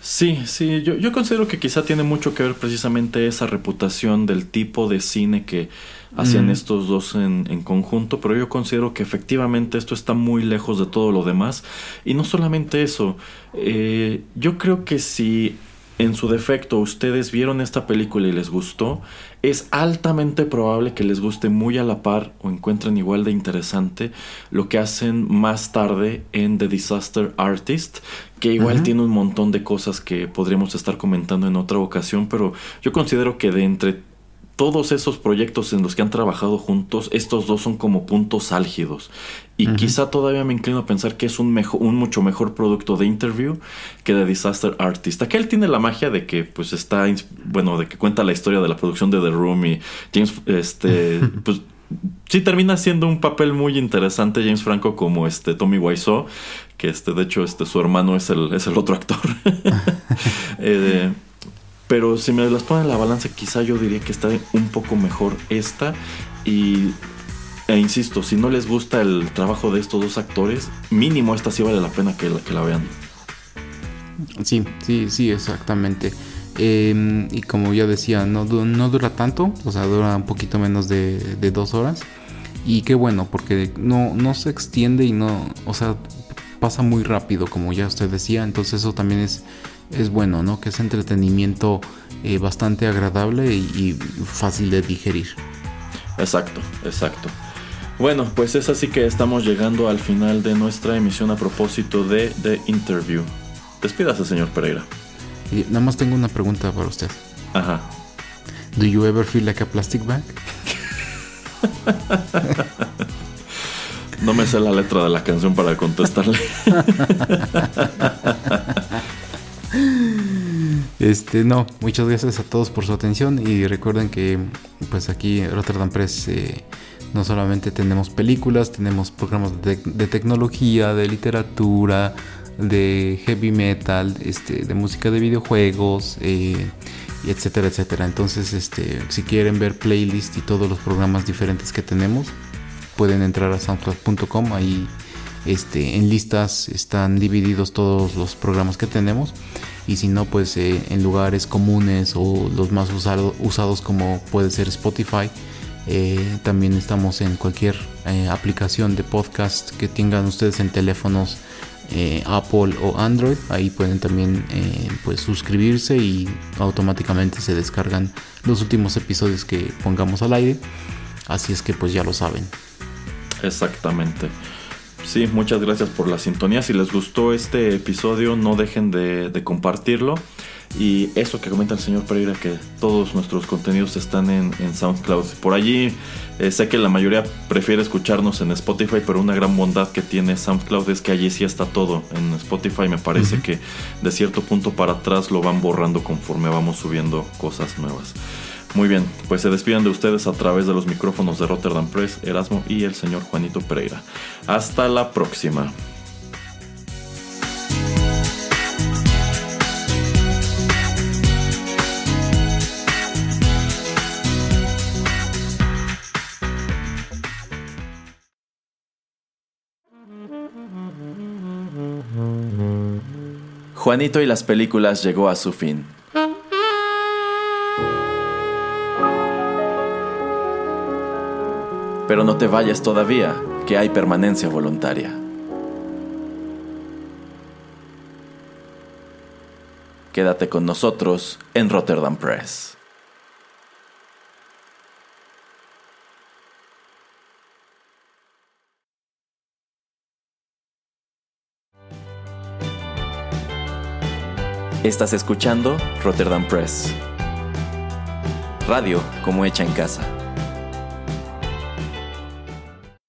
Speaker 1: Sí, sí, yo, yo considero que quizá tiene mucho que ver precisamente esa reputación del tipo de cine que hacían estos dos en, en, conjunto, pero yo considero que efectivamente esto está muy lejos de todo lo demás. Y no solamente eso, eh, yo creo que si en su defecto ustedes vieron esta película y les gustó, es altamente probable que les guste muy a la par o encuentren igual de interesante lo que hacen más tarde en The Disaster Artist, que igual tiene un montón de cosas que podríamos estar comentando en otra ocasión, pero yo considero que de entre todos esos proyectos en los que han trabajado juntos, estos dos son como puntos álgidos. Y quizá todavía me inclino a pensar que es un, mejor, un mucho mejor producto de Interview que de Disaster Artist. Aquel tiene la magia de que, pues, está, bueno, de que cuenta la historia de la producción de The Room y James, este, <laughs> pues, sí termina siendo un papel muy interesante James Franco como este Tommy Wiseau, que este, de hecho, este, su hermano es el, es el otro actor. <laughs> eh, pero si me las ponen en la balanza, quizá yo diría que está un poco mejor esta. Y, e insisto, si no les gusta el trabajo de estos dos actores, mínimo esta sí vale la pena que la, vean.
Speaker 2: Sí, sí, sí, exactamente. Em, y como ya decía, no, no dura tanto, o sea, dura un poquito menos de, de dos horas. Y qué bueno, porque no, no se extiende y no, o sea, pasa muy rápido, como ya usted decía. Entonces eso también es es bueno, ¿no? Que es entretenimiento eh, bastante agradable y, fácil de digerir.
Speaker 1: Exacto, exacto. Bueno, pues es así que estamos llegando al final de nuestra emisión a propósito de The Interview. Despídase, señor Pereira.
Speaker 2: Y nada más tengo una pregunta para usted.
Speaker 1: Ajá.
Speaker 2: Do you ever feel like a plastic bag? <laughs>
Speaker 1: no me sé la letra de la canción para contestarle. <laughs>
Speaker 2: Este, no, muchas gracias a todos por su atención y recuerden que pues aquí Rotterdam Press eh, No solamente tenemos películas, tenemos programas de, tecnología, de literatura, de heavy metal, este, de música de videojuegos, eh, etcétera, etcétera. Entonces, este, si quieren ver playlist y todos los programas diferentes que tenemos, pueden entrar a soundcloud.com. Ahí este, en listas están divididos todos los programas que tenemos. Y si no, pues eh, en lugares comunes o los más usados como puede ser Spotify eh, también estamos en cualquier eh, aplicación de podcast que tengan ustedes en teléfonos Apple o Android. Ahí pueden también pues suscribirse y automáticamente se descargan los últimos episodios que pongamos al aire. Así es que pues ya lo saben.
Speaker 1: Exactamente. Sí, muchas gracias por la sintonía. Si les gustó este episodio, no dejen de compartirlo. Y eso que comenta el señor Pereira, que todos nuestros contenidos están en, SoundCloud. Por allí eh, sé que la mayoría prefiere escucharnos en Spotify, pero una gran bondad que tiene SoundCloud es que allí sí está todo. En Spotify me parece que de cierto punto para atrás lo van borrando conforme vamos subiendo cosas nuevas. Muy bien, pues se despiden de ustedes a través de los micrófonos de Rotterdam Press, Erasmo y el señor Juanito Pereira. Hasta la próxima. Juanito y las películas llegó a su fin. Pero no te vayas todavía, que hay permanencia voluntaria. Quédate con nosotros en Rotterdam Press. Estás escuchando Rotterdam Press. Radio como hecha en casa.